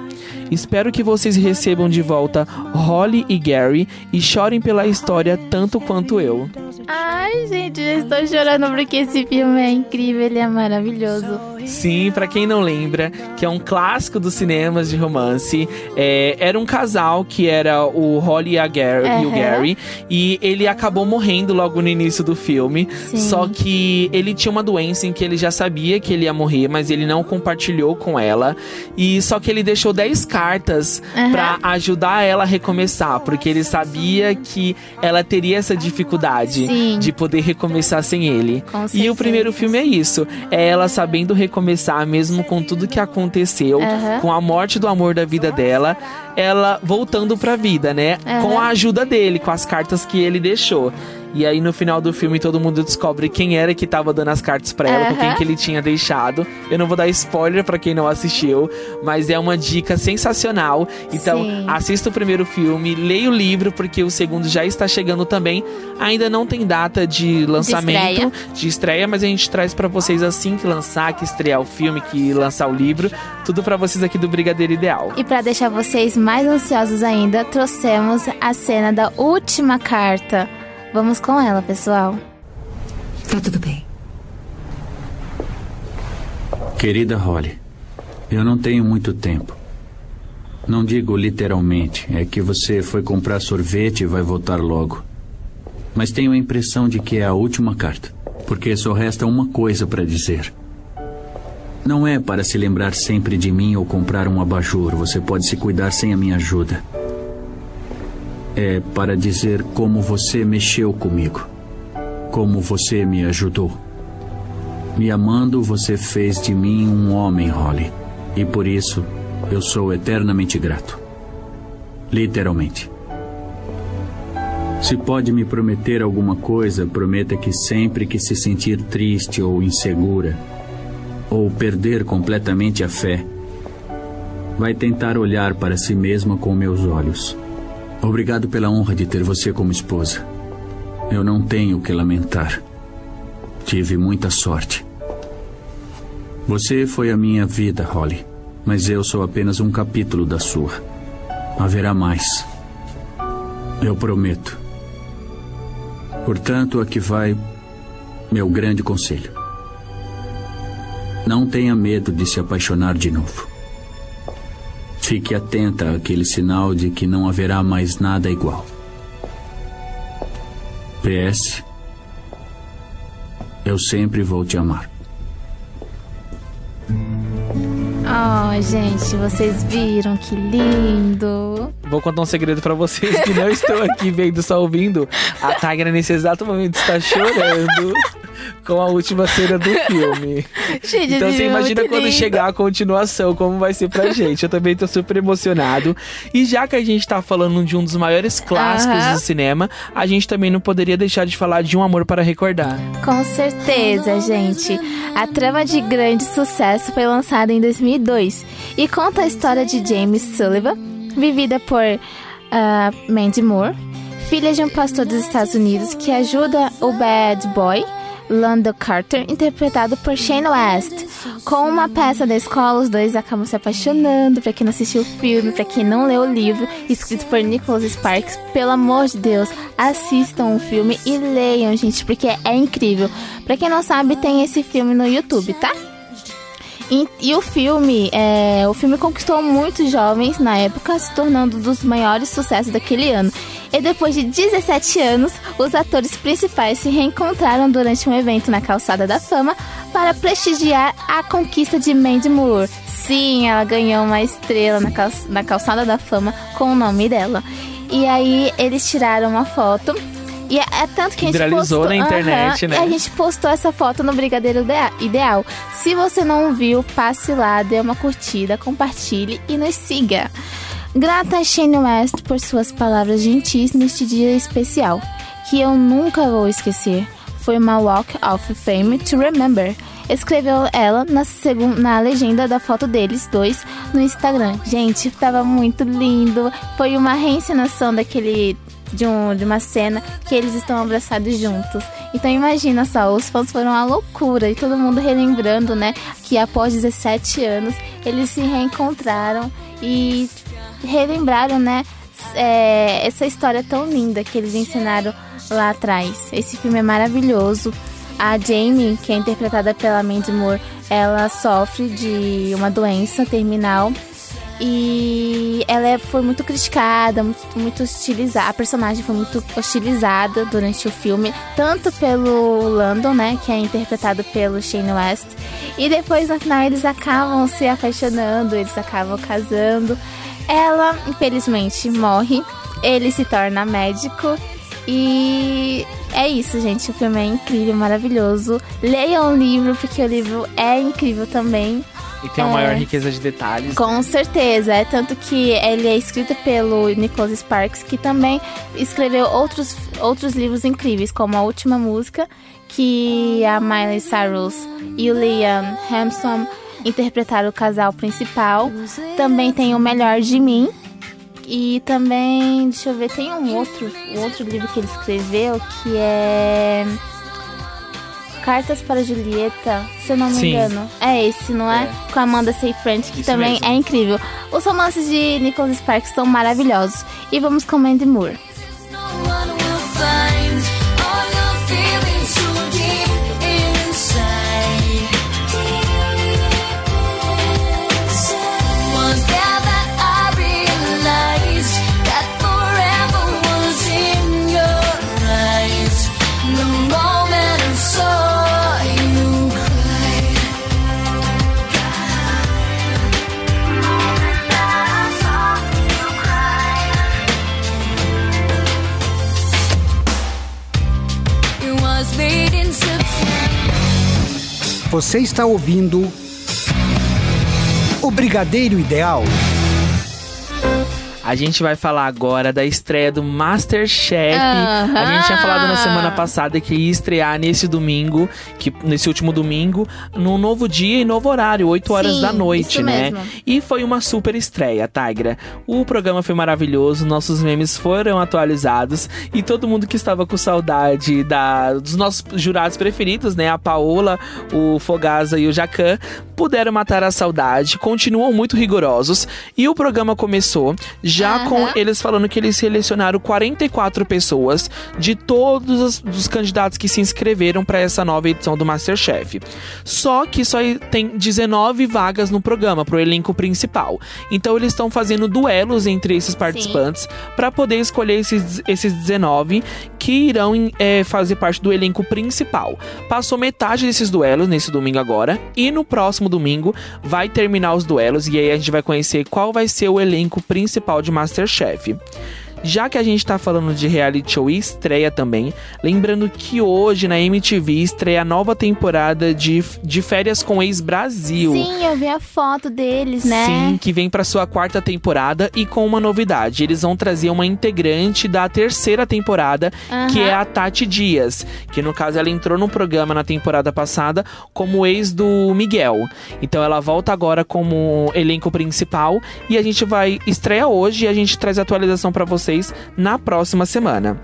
Espero que vocês recebam de volta Holly e Gary e chorem pela história tanto quanto eu.
Ai, gente, eu estou chorando porque esse filme é incrível, ele é maravilhoso.
Sim, pra quem não lembra, que é um clássico dos cinemas de romance. É, era um casal que era o Holly e, a Gary, e o. Gary. E ele acabou morrendo logo no início do filme.
Sim.
Só que ele tinha uma doença em que ele já sabia que ele ia morrer, mas ele não compartilhou com ela. E só que ele deixou 10 cartas
Aham.
pra ajudar ela a recomeçar, porque ele sabia que ela teria essa dificuldade
Sim.
de poder recomeçar sem ele. E o primeiro filme é isso. É ela sabendo recomeçar, mesmo com tudo que aconteceu,
Aham.
com a morte do amor da vida dela, ela voltando pra vida, né?
Aham.
Com a ajuda dele, com as cartas que ele deixou. E aí no final do filme todo mundo descobre quem era que tava dando as cartas pra ela, com
Aham.
quem que ele tinha deixado. Eu não vou dar spoiler pra quem não assistiu, mas é uma dica sensacional. Então,
Sim.
assista o primeiro filme, leia o livro porque o segundo já está chegando também. Ainda não tem data de lançamento,
estreia.
de estreia, mas a gente traz pra vocês assim que lançar, que estrear o filme, que lançar o livro, tudo pra vocês aqui do Brigadeiro Ideal.
E para deixar vocês mais ansiosos ainda, trouxemos a cena da última carta. Vamos com ela, pessoal.
Tá tudo bem.
Querida Holly, eu não tenho muito tempo. Não digo literalmente, é que você foi comprar sorvete e vai voltar logo. Mas tenho a impressão de que é a última carta, porque só resta uma coisa para dizer. Não é para se lembrar sempre de mim ou comprar um abajur, você pode se cuidar sem a minha ajuda. É para dizer como você mexeu comigo, como você me ajudou. Me amando, você fez de mim um homem, Holly. E por isso, eu sou eternamente grato. Literalmente. Se pode me prometer alguma coisa, prometa que sempre que se sentir triste ou insegura, ou perder completamente a fé, vai tentar olhar para si mesma com meus olhos. Obrigado pela honra de ter você como esposa. Eu não tenho o que lamentar. Tive muita sorte. Você foi a minha vida, Holly, mas eu sou apenas um capítulo da sua. Haverá mais. Eu prometo. Portanto, aqui vai meu grande conselho. Não tenha medo de se apaixonar de novo. Fique atenta àquele sinal de que não haverá mais nada igual. PS. Eu sempre vou te amar.
Oh, gente, vocês viram que lindo.
Vou contar um segredo pra vocês que não estão aqui vendo, só ouvindo. A Tigra nesse exato momento está chorando. Com a última cena do filme.
Gente,
então você imagina quando
lindo.
chegar a continuação, como vai ser pra gente. Eu também tô super emocionado. E já que a gente tá falando de um dos maiores clássicos
Aham.
do cinema, a gente também não poderia deixar de falar de Um Amor para Recordar.
Com certeza, gente. A trama de grande sucesso foi lançada em 2002 e conta a história de James Sullivan, vivida por ah, Mandy Moore, filha de um pastor dos Estados Unidos que ajuda o bad boy Lando Carter, interpretado por Shane West. Com uma peça da escola, os dois acabam se apaixonando. Pra quem não assistiu o filme, pra quem não leu o livro, escrito por Nicholas Sparks, pelo amor de Deus, assistam o filme e leiam, gente, porque é incrível. Pra quem não sabe, tem esse filme no YouTube, tá? E, e o filme, é, o filme conquistou muitos jovens na época, se tornando um dos maiores sucessos daquele ano. E depois de 17 anos, os atores principais se reencontraram durante um evento na Calçada da Fama para prestigiar a conquista de Mandy Moore. Sim, ela ganhou uma estrela na, cal- na Calçada da Fama com o nome dela. E aí eles tiraram uma foto. E é, é tanto que a gente
Viralizou
postou,
na internet,
Aham,
né?
e A gente postou essa foto no Brigadeiro Idea- Ideal. Se você não viu, passe lá, dê uma curtida, compartilhe e nos siga. Grata a Shane West por suas palavras gentis neste dia especial, que eu nunca vou esquecer. Foi uma Walk of Fame to Remember. Escreveu ela na, segun, na legenda da foto deles dois no Instagram. Gente, tava muito lindo. Foi uma reencenação daquele de, um, de uma cena que eles estão abraçados juntos. Então imagina só, os fãs foram uma loucura e todo mundo relembrando, né, que após 17 anos eles se reencontraram e relembraram, né, é, essa história tão linda que eles ensinaram lá atrás. Esse filme é maravilhoso. A Jamie, que é interpretada pela Mandy Moore, ela sofre de uma doença terminal e ela é- foi muito criticada, muito, muito hostilizada. A personagem foi muito hostilizada durante o filme, tanto pelo Landon, né, que é interpretado pelo Shane West, e depois no final eles acabam se apaixonando, eles acabam casando. Ela, infelizmente, morre. Ele se torna médico e é isso, gente. O filme é incrível, maravilhoso. Leiam o livro porque o livro é incrível também.
E tem uma
É.
maior riqueza de detalhes.
Com certeza, é tanto que ele é escrito pelo Nicholas Sparks, que também escreveu outros, outros livros incríveis, como A Última Música, que a Miley Cyrus e o Liam Hemsworth interpretaram o casal principal. Também tem O Melhor de Mim. E também, deixa eu ver, tem um outro, um outro livro que ele escreveu que é Cartas para Julieta, se eu não me
Sim.
engano. É esse, não é? Com a Amanda Seyfried, que
Isso
também
mesmo.
é incrível. Os romances de Nicholas Sparks são maravilhosos. E vamos com Mandy Moore.
Você está ouvindo o Brigadeiro Ideal.
A gente vai falar agora da estreia do Masterchef.
Aham.
A gente tinha falado na semana passada que ia estrear nesse domingo, que nesse último domingo, num novo dia e novo horário, 8 horas
Sim,
da noite, né?
mesmo.
E foi uma super estreia, Tigra. O programa foi maravilhoso, nossos memes foram atualizados e todo mundo que estava com saudade da, dos nossos jurados preferidos, né? A Paola, o Fogaza e o Jacan, puderam matar a saudade, continuam muito rigorosos e o programa começou já
Aham.
com eles falando que eles selecionaram 44 pessoas de todos os, os candidatos que se inscreveram para essa nova edição do Masterchef. Só que só tem 19 vagas no programa pro elenco principal. Então eles estão fazendo duelos entre esses participantes para poder escolher esses, esses 19 que irão eh, fazer parte do elenco principal. Passou metade desses duelos nesse domingo agora e no próximo domingo vai terminar os duelos e aí a gente vai conhecer qual vai ser o elenco principal de Masterchef. Já que a gente tá falando de reality show e estreia também, lembrando que hoje na MTV estreia a nova temporada de, de Férias com Ex-Brasil.
Sim, eu vi a foto deles, né?
Sim, que vem para sua quarta temporada e com uma novidade. Eles vão trazer uma integrante da terceira temporada, que é a Tati Dias, que no caso ela entrou no programa na temporada passada como ex do Miguel. Então ela volta agora como elenco principal e a gente vai estrear hoje e a gente traz a atualização para vocês na próxima semana.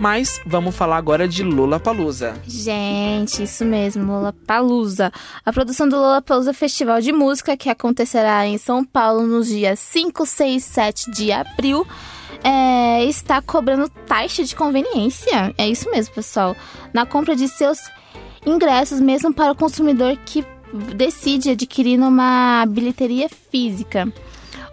Mas vamos falar agora de Lula Palusa.
Gente, isso mesmo, Lollapalooza. A produção do Lollapalooza Festival de Música, que acontecerá em São Paulo nos dias 5, 6, 7 de abril, é, está cobrando taxa de conveniência. É isso mesmo, pessoal. Na compra de seus ingressos, mesmo para o consumidor que decide adquirir numa bilheteria física.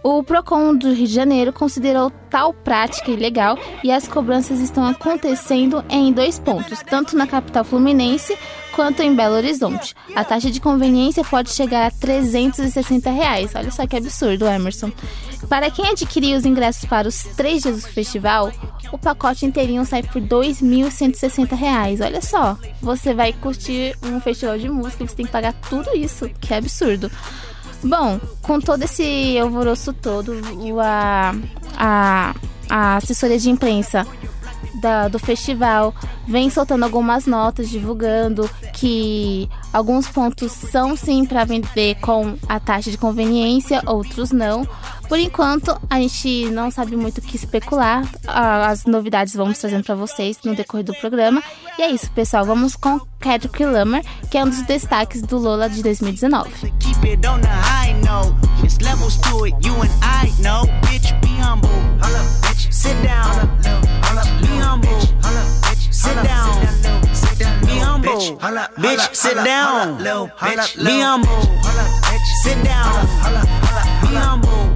O Procon do Rio de Janeiro considerou tal prática ilegal e as cobranças estão acontecendo em dois pontos, tanto na capital fluminense quanto em Belo Horizonte. A taxa de conveniência pode chegar a 360 reais. Olha só que absurdo, Emerson. Para quem adquirir os ingressos para os três dias do festival, o pacote inteirinho sai por 2.160 reais. Olha só, você vai curtir um festival de música e você tem que pagar tudo isso, que é absurdo. Bom, com todo esse alvoroço todo, a, a, a assessoria de imprensa da- do festival vem soltando algumas notas divulgando que alguns pontos são sim para vender com a taxa de conveniência, outros não. Por enquanto, a gente não sabe muito o que especular. As novidades vamos trazendo para vocês no decorrer do programa. E é isso, pessoal. Vamos com Kendrick Lamar, que é um dos destaques do Lola de 2019.
Keep it on the high note. It's levels to it, you and I know. Bitch, be humble. bitch. Sit down. Be humble. Sit down. Be humble.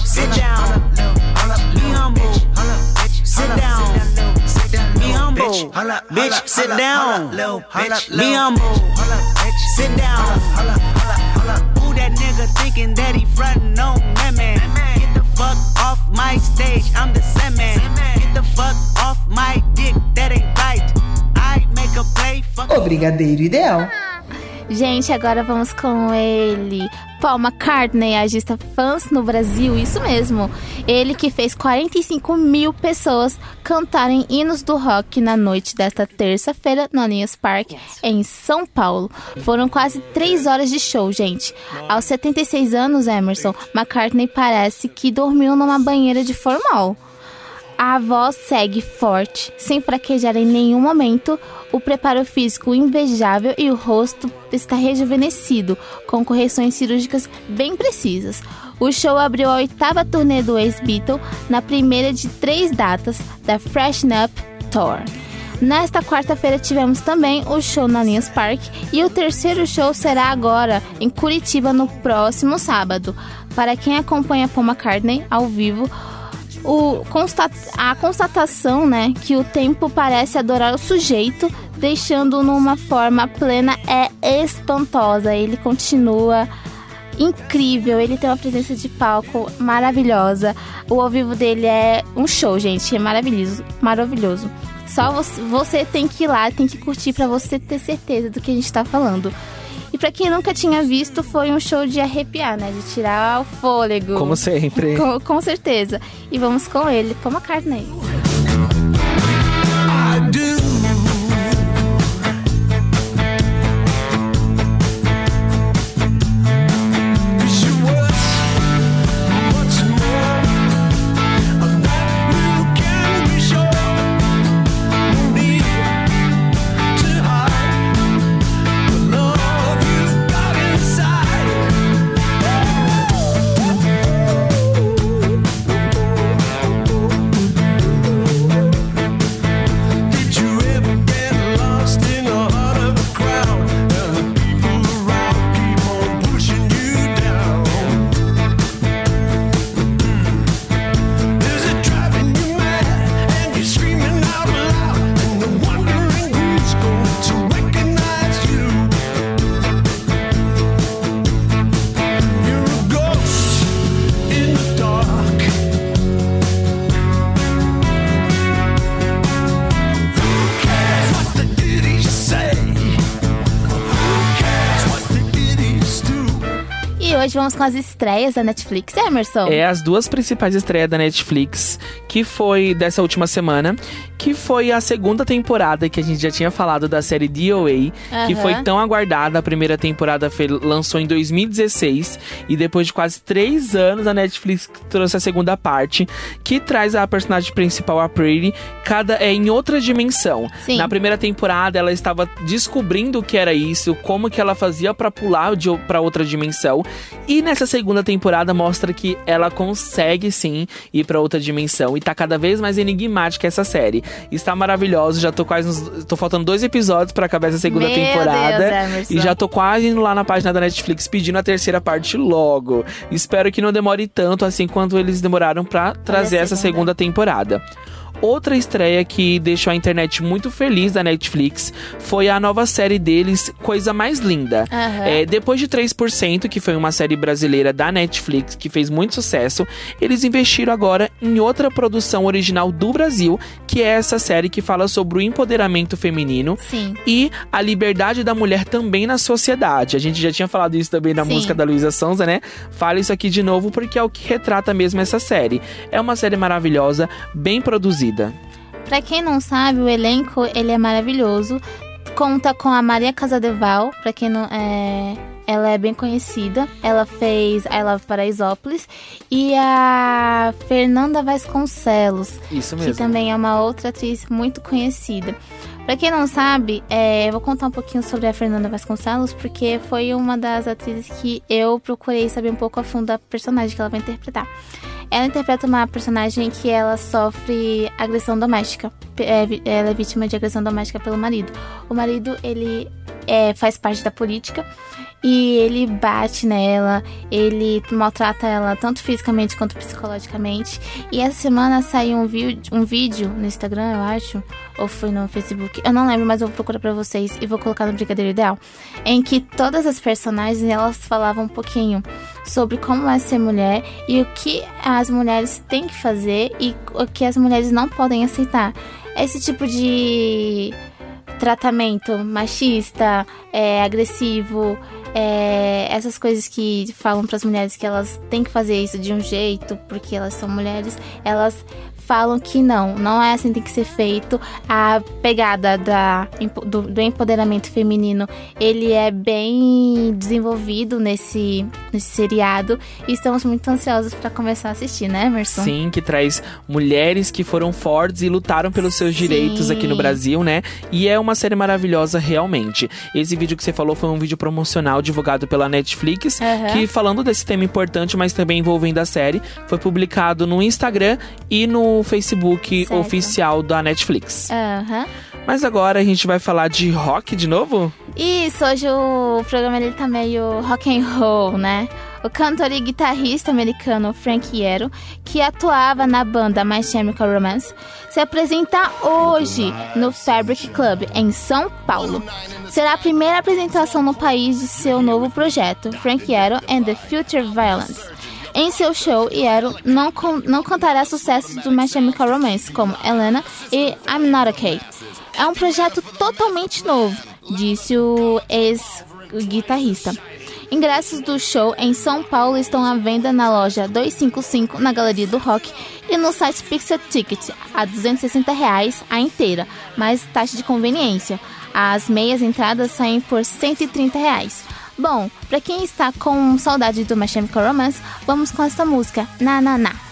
Bitch, sit down. Be humble. Sit down. Be humble. Sit down. Be humble. Sit down. Be humble. Bitch, sit down. Be humble. Sit down. Who that nigga thinking that he frontin' on that man? Get the fuck off my stage, I'm the Sandman. Get the fuck off my dick, that ain't right. I make a play, fuck.
O Brigadeiro Ideal.
Gente, agora vamos com ele. Paul McCartney, agista fãs no Brasil, isso mesmo. Ele que fez 45 mil pessoas cantarem hinos do rock na noite desta terça-feira no Allianz Park, em São Paulo. Foram quase 3 horas de show, gente. Aos 76 anos, Emerson, McCartney parece que dormiu numa banheira de formal. A voz segue forte, sem fraquejar em nenhum momento, o preparo físico invejável e o rosto está rejuvenescido, com correções cirúrgicas bem precisas. O show abriu a oitava turnê do ex-Beatle na primeira de três datas da Freshen Up Tour. Nesta quarta-feira tivemos também o show na Allianz Park e o terceiro show será agora em Curitiba no próximo sábado. Para quem acompanha Paul McCartney ao vivo, o constat a constatação, né, que o tempo parece adorar o sujeito, deixando numa forma plena é espantosa. Ele continua incrível, ele tem uma presença de palco maravilhosa. O ao vivo dele é um show, gente, é maravilhoso, maravilhoso. Só você, você tem que ir lá, tem que curtir pra você ter certeza do que a gente tá falando. Pra quem nunca tinha visto, foi um show de arrepiar, né? De tirar o fôlego.
Como sempre.
Com, com certeza. E vamos com ele, Paul McCartney. Vamos com as estreias da Netflix, Emerson.
É as duas principais estreias da Netflix, que foi dessa última semana, que foi a segunda temporada que a gente já tinha falado da série DOA, que
Aham.
foi tão aguardada. A primeira temporada foi, lançou em 2016 e depois de quase três anos a Netflix trouxe a segunda parte, que traz a personagem principal, a Pretty, cada é em outra dimensão.
Sim.
Na primeira temporada ela estava descobrindo o que era isso, como que ela fazia pra pular para outra dimensão. E nessa segunda temporada mostra que ela consegue sim ir pra outra dimensão e tá cada vez mais enigmática essa série. Está maravilhosa, já tô quase nos, tô faltando dois episódios pra acabar essa segunda
Meu
temporada
Deus,
e já tô quase indo lá na página da Netflix pedindo a terceira parte logo. Espero que não demore tanto assim quanto eles demoraram pra trazer essa segunda temporada. Outra estreia que deixou a internet muito feliz da Netflix foi a nova série deles, Coisa Mais Linda.
Aham.
É, depois de 3%, que foi uma série brasileira da Netflix que fez muito sucesso, eles investiram agora em outra produção original do Brasil, que é essa série que fala sobre o empoderamento feminino
Sim.
e a liberdade da mulher também na sociedade. A gente já tinha falado isso também na
Sim.
música da Luísa Sonza, né? Fala isso aqui de novo porque é o que retrata mesmo essa série. É uma série maravilhosa, bem produzida.
Pra quem não sabe, o elenco ele é maravilhoso. Conta com a Maria Casadeval, pra quem não é, ela é bem conhecida. Ela fez I Love Paraisópolis e a Fernanda Vasconcelos,
Isso
que
mesmo.
também é uma outra atriz muito conhecida. Pra quem não sabe, é, eu vou contar um pouquinho sobre a Fernanda Vasconcelos, porque foi uma das atrizes que eu procurei saber um pouco a fundo da personagem que ela vai interpretar. Ela interpreta uma personagem que ela sofre agressão doméstica. É, ela é vítima de agressão doméstica pelo marido. O marido, ele é, faz parte da política e ele bate nela, ele maltrata ela tanto fisicamente quanto psicologicamente. E essa semana saiu um, um vídeo no Instagram, eu acho, ou foi no Facebook, eu não lembro, mas eu vou procurar pra vocês e vou colocar no Brigadeiro Ideal, em que todas as personagens elas falavam um pouquinho sobre como é ser mulher e o que as mulheres têm que fazer e o que as mulheres não podem aceitar. Esse tipo de tratamento machista, é, agressivo, é, essas coisas que falam para as mulheres que elas têm que fazer isso de um jeito porque elas são mulheres, elas falam que não, não é assim que tem que ser feito. A pegada da, do, do empoderamento feminino, ele é bem desenvolvido nesse, nesse seriado e estamos muito ansiosos para começar a assistir, né, Emerson?
Sim, que traz mulheres que foram fortes e lutaram pelos seus direitos aqui no Brasil, né? E é uma série maravilhosa realmente. Esse vídeo que você falou foi um vídeo promocional divulgado pela Netflix,
Aham.
que falando desse tema importante, mas também envolvendo a série, foi publicado no Instagram e no Facebook
Certo.
oficial da Netflix.
Aham.
Mas agora a gente vai falar de rock de novo?
Isso, hoje o programa ele tá meio rock and roll, né? O cantor e guitarrista americano Frank Iero, que atuava na banda My Chemical Romance, se apresenta hoje no Fabric Club, em São Paulo. Será a primeira apresentação no país de seu novo projeto, Frank Iero and the Future Violence. Em seu show, Iero não, con- não cantará sucessos do My Chemical Romance, como Elena e I'm Not Okay. É um projeto totalmente novo, disse o ex-guitarrista. Ingressos do show em São Paulo estão à venda na loja 255 na Galeria do Rock e no site Pixel Ticket a 260 reais a inteira, mais taxa de conveniência. As meias entradas saem por 130 reais. Bom, pra quem está com saudade do My Chemical Romance, vamos com essa música, Na Na Na.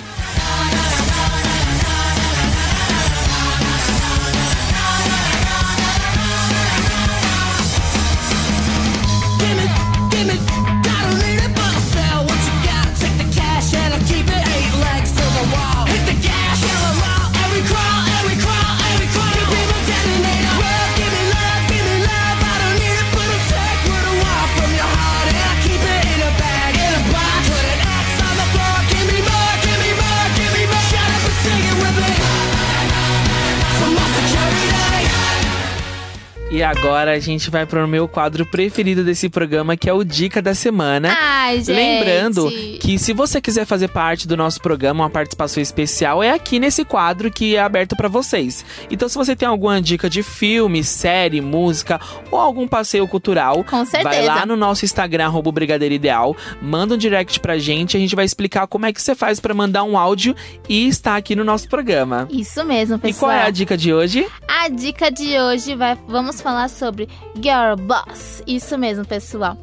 E agora a gente vai pro meu quadro preferido desse programa, que é o Dica da Semana.
Ai, gente.
Lembrando que se você quiser fazer parte do nosso programa, uma participação especial, é aqui nesse quadro que é aberto pra vocês. Então, se você tem alguma dica de filme, série, música ou algum passeio cultural, vai lá no nosso Instagram, arroba Brigadeiro Ideal, manda um direct pra gente, a gente vai explicar como é que você faz pra mandar um áudio e estar aqui no nosso programa.
Isso mesmo,
E
pessoal.
qual é a dica de hoje?
A dica de hoje vai vamos falar sobre Girl Boss. Isso mesmo, pessoal.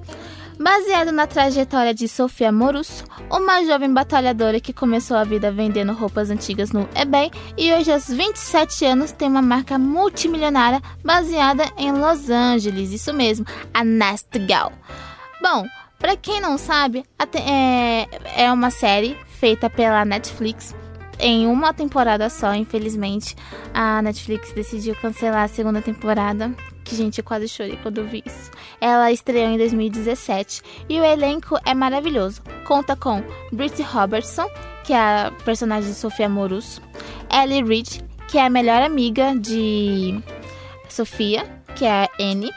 Baseado na trajetória de Sofia Morusso, uma jovem batalhadora que começou a vida vendendo roupas antigas no eBay e hoje aos 27 anos tem uma marca multimilionária baseada em Los Angeles, isso mesmo, a Nest Gal. Bom, pra quem não sabe, é, é uma série feita pela Netflix em uma temporada só, infelizmente. A Netflix decidiu cancelar a segunda temporada. Que, gente, eu quase chorei quando vi isso. Ela estreou em 2017 e o elenco é maravilhoso. Conta com Brit Robertson, que é a personagem de Sofia Morusso, Ellie Reed, que é a melhor amiga de Sofia, que é a Annie,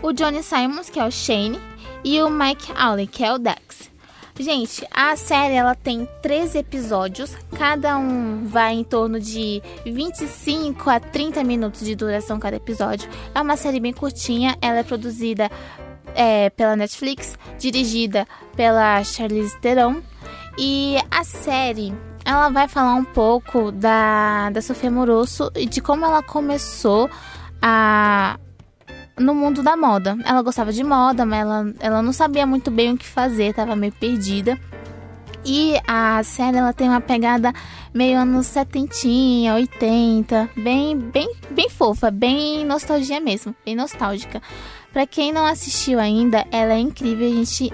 o Johnny Simons, que é o Shane, e o Mike Allen, que é o Dex. Gente, a série ela tem 13 episódios, cada um vai em torno de 25 a 30 minutos de duração cada episódio. É uma série bem curtinha, ela é produzida é, pela Netflix, dirigida pela Charlize Theron. E a série, ela vai falar um pouco da, da Sofia Morosso e de como ela começou a no mundo da moda. Ela gostava de moda, mas ela, ela não sabia muito bem o que fazer, tava meio perdida. E a série ela tem uma pegada meio anos 70, 80, bem, bem, bem fofa, bem nostalgia mesmo, bem nostálgica. Pra quem não assistiu ainda, ela é incrível, a gente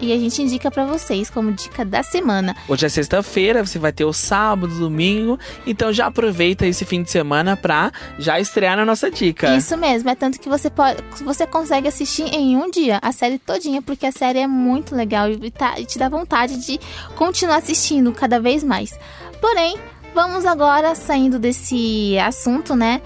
e a gente indica pra vocês como dica da semana.
Hoje é sexta-feira, você vai ter o sábado, domingo, então já aproveita esse fim de semana pra já estrear na nossa dica.
Isso mesmo, é tanto que você pode, você consegue assistir em um dia a série todinha, porque a série é muito legal e, tá- e te dá vontade de continuar assistindo cada vez mais. Porém, vamos agora saindo desse assunto, né?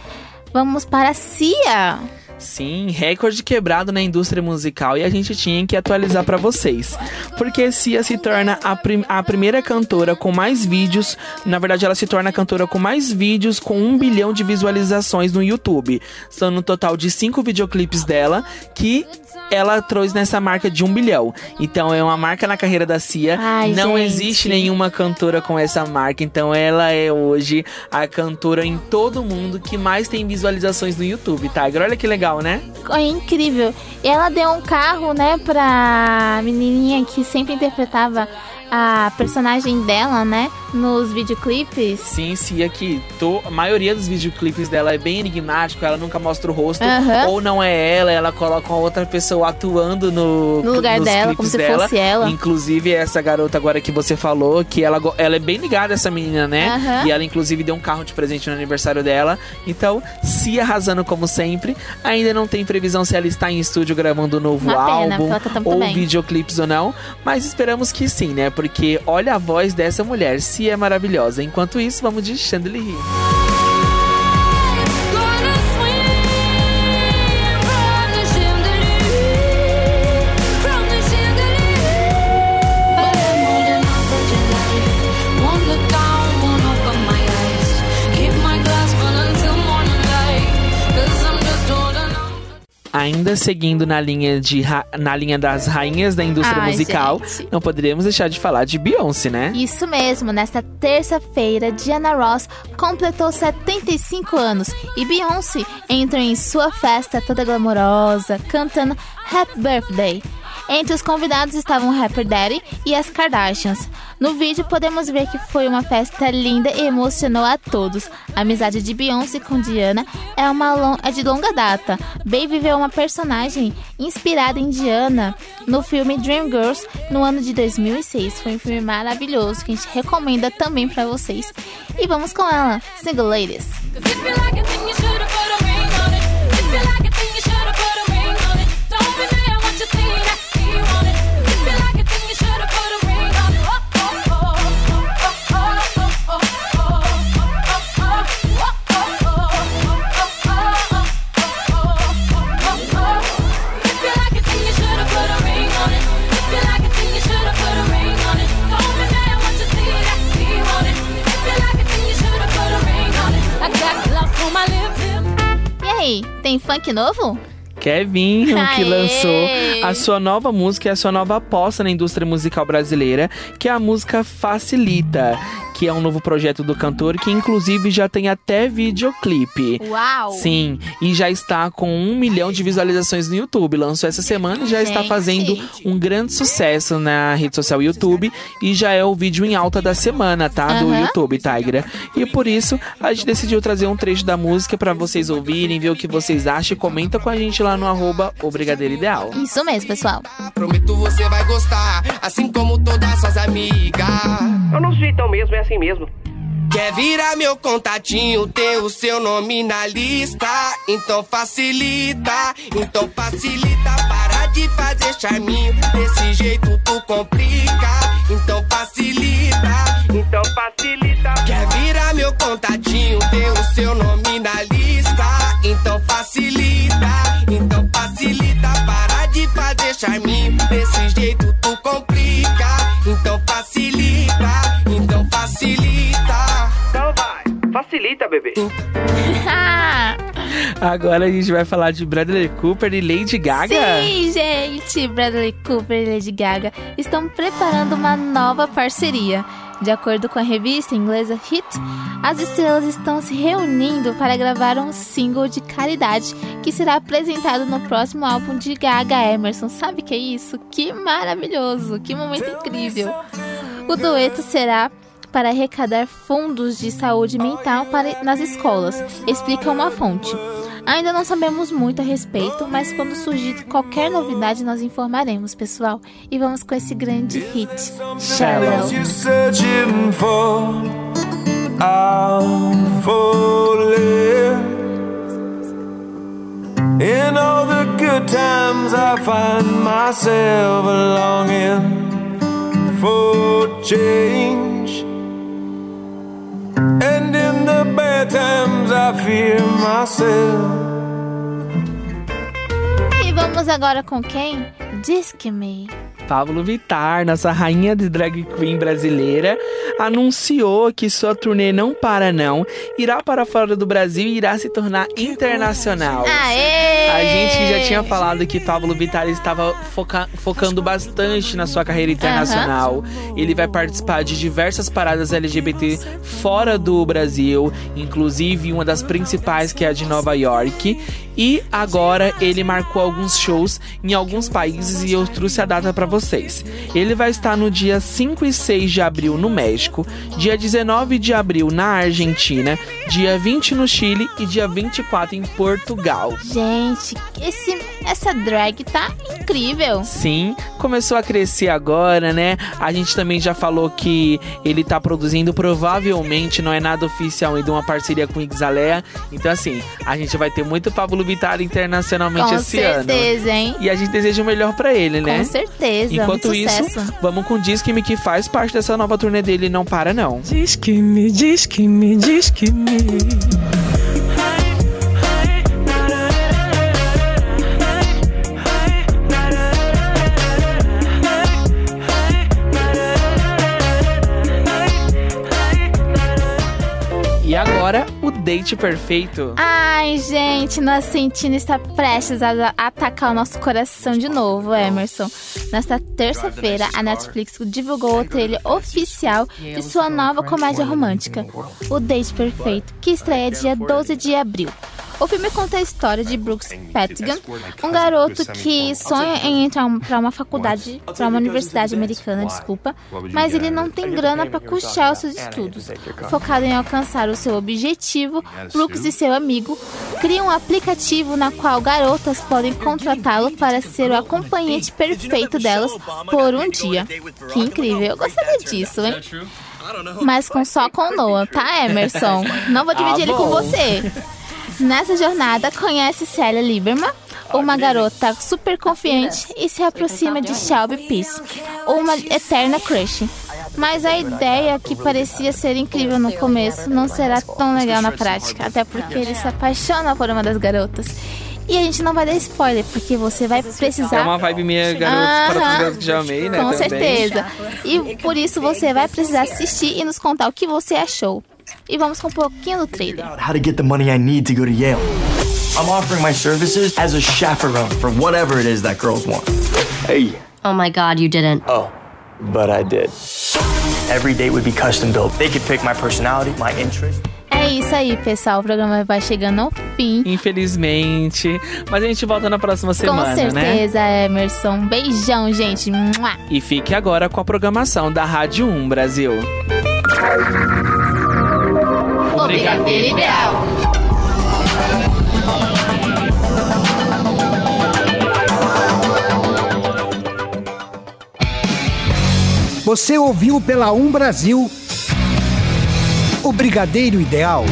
Vamos para a Cia.
Sim, recorde quebrado na indústria musical e a gente tinha que atualizar pra vocês. Porque Cia se torna a, prim- a primeira cantora com mais vídeos. Na verdade, ela se torna a cantora com mais vídeos com um bilhão de visualizações no YouTube. São no total de cinco videoclipes dela que ela trouxe nessa marca de um bilhão. Então é uma marca na carreira da Cia.
Ai,
Não
gente.
existe nenhuma cantora com essa marca. Então ela é hoje a cantora em todo mundo que mais tem visualizações no YouTube, Tiger. Olha que legal, né?
É incrível. E ela deu um carro, né, pra menininha que sempre interpretava a personagem dela, né, nos videoclipes.
Sim, Cia, que to- a maioria dos videoclipes dela é bem enigmático, ela nunca mostra o rosto, ou não é ela, ela coloca uma outra pessoa atuando no,
No lugar
nos
dela, como se
dela.
fosse ela.
Inclusive, essa garota agora que você falou, que ela, ela é bem ligada, essa menina, né? E ela, inclusive, deu um carro de presente no aniversário dela. Então, Cia arrasando como sempre. Ainda não tem previsão se ela está em estúdio gravando um novo
Uma pena,
álbum
canta muito
ou
bem.
videoclipes ou não, mas esperamos que sim, né? Porque olha a voz dessa mulher, Cia é maravilhosa. Enquanto isso, vamos de Chandelier. Ainda seguindo na linha, de na linha das rainhas da indústria
Ai,
musical,
gente.
não poderíamos deixar de falar de Beyoncé, né?
Isso mesmo, nesta terça-feira, Diana Ross completou 75 anos e Beyoncé entrou em sua festa toda glamourosa, cantando Happy Birthday. Entre os convidados estavam o rapper Daddy e as Kardashians. No vídeo podemos ver que foi uma festa linda e emocionou a todos. A amizade de Beyoncé com Diana é, uma é de longa data. Bey viveu uma personagem inspirada em Diana no filme Dreamgirls no ano de 2006. Foi um filme maravilhoso que a gente recomenda também pra vocês. E vamos com ela, Single Ladies.
Oh
tem funk novo?
Kevinho, que
Aê!
lançou a sua nova música e a sua nova aposta na indústria musical brasileira, que é a música Facilita, que é um novo projeto do cantor, que inclusive já tem até videoclipe.
Uau!
Sim, e já está com um milhão de visualizações no YouTube. Lançou essa semana e já está fazendo um grande sucesso na rede social YouTube e já é o vídeo em alta da semana, tá? Do
Aham.
YouTube, Tigra. E por isso a gente decidiu trazer um trecho da música pra vocês ouvirem, ver o que vocês acham e comenta com a gente lá no arroba o Brigadeiro Ideal.
Isso mesmo, pessoal.
Prometo você vai gostar, assim como todas suas amigas. Eu não sou tão mesmo, é assim mesmo. Quer virar meu contatinho, ter o seu nome na lista? Então facilita, então facilita. Para de fazer charminho, desse jeito tu complica. Então facilita, então facilita. Quer virar meu contatinho, ter o seu nome na lista? Então facilita, então facilita. Para de fazer charminho, desse jeito tu complica. Então facilita, então facilita. Então vai, facilita, bebê.
Agora a gente vai falar de Bradley Cooper e Lady Gaga.
Sim, gente! Bradley Cooper e Lady Gaga estão preparando uma nova parceria. De acordo com a revista inglesa Hit, as estrelas estão se reunindo para gravar um single de caridade que será apresentado no próximo álbum de Gaga Emerson. Sabe o que é isso? Que maravilhoso! Que momento incrível! O dueto será para arrecadar fundos de saúde mental para, nas escolas, explica uma fonte. Ainda não sabemos muito a respeito, mas quando surgir qualquer novidade nós informaremos, pessoal. E vamos com esse grande hit, Shallow.
And in the bad times, I fear myself.
Vamos agora com quem? Disque Me.
Pablo Vittar, nossa rainha de drag queen brasileira, anunciou que sua turnê não para não, irá para fora do Brasil e irá se tornar internacional.
Aê!
A gente já tinha falado que Pablo Vittar estava foca- focando bastante na sua carreira internacional. Ele vai participar de diversas paradas LGBT fora do Brasil, inclusive uma das principais que é a de Nova York. E agora ele marcou alguns shows em alguns países e eu trouxe a data para vocês. Ele vai estar no dia 5 e 6 de abril no México, dia 19 de abril na Argentina, dia 20 no Chile e dia 24 em Portugal.
Gente, esse, essa drag tá incrível.
Sim, começou a crescer agora, né? A gente também já falou que ele tá produzindo, provavelmente não é nada oficial ainda, uma parceria com Ixalea. Então, assim, a gente vai ter muito Pablo Vittar internacionalmente
Com
esse ano.
certeza, hein?
E a gente deseja o melhor pra ele, né?
Com certeza.
Enquanto
muito
isso,
sucesso.
vamos com o Disque-me que faz parte dessa nova turnê dele, não para não.
Diz que me, diz que me, diz que me.
Date perfeito.
Ai, gente, nossa Sentina está prestes a a atacar o nosso coração de novo, Emerson. Nesta terça-feira, a Netflix divulgou o trailer oficial de sua nova comédia romântica, O Date Perfeito, que estreia dia 12 de abril. O filme conta a história de Brooks Pattigan, um garoto que sonha em entrar para uma faculdade, para uma universidade americana, desculpa, mas ele não tem grana para custear os seus estudos. Focado em alcançar o seu objetivo, Brooks e seu amigo criam um aplicativo na qual garotas podem contratá-lo para ser o acompanhante perfeito delas por um dia. Que incrível, eu gostaria disso, hein? Mas com só com o Noah, tá, Emerson? Não vou dividir
Ah,
ele com
bom.
você. Nessa jornada, conhece Célia Lieberman, uma garota super confiante, e se aproxima de Shelby Peace, uma eterna crush. Mas a ideia que parecia ser incrível no começo não será tão legal na prática, até porque ele se apaixona por uma das garotas. E a gente não vai dar spoiler, porque você vai precisar.
É uma vibe minha, garotos para os garotos que já amei, né?
Com
também.
certeza. E por isso você vai precisar assistir e nos contar o que você achou. E vamos com um pouquinho do trailer.
How to get the money I need to go to Yale. I'm offering my services as a chaperone for whatever it is that girls want. Hey.
Oh my god, you didn't.
Oh, but I did. Every date would be custom built. They could pick my personality, my interest.
É isso aí, pessoal. O programa vai chegando ao fim.
Infelizmente. Mas a gente volta na próxima semana,
Com
né?
certeza, Emerson. Beijão, gente.
E fique agora com a programação da Rádio 1 Brasil.
Brigadeiro Ideal.
Você ouviu pela Um Brasil o Brigadeiro Ideal.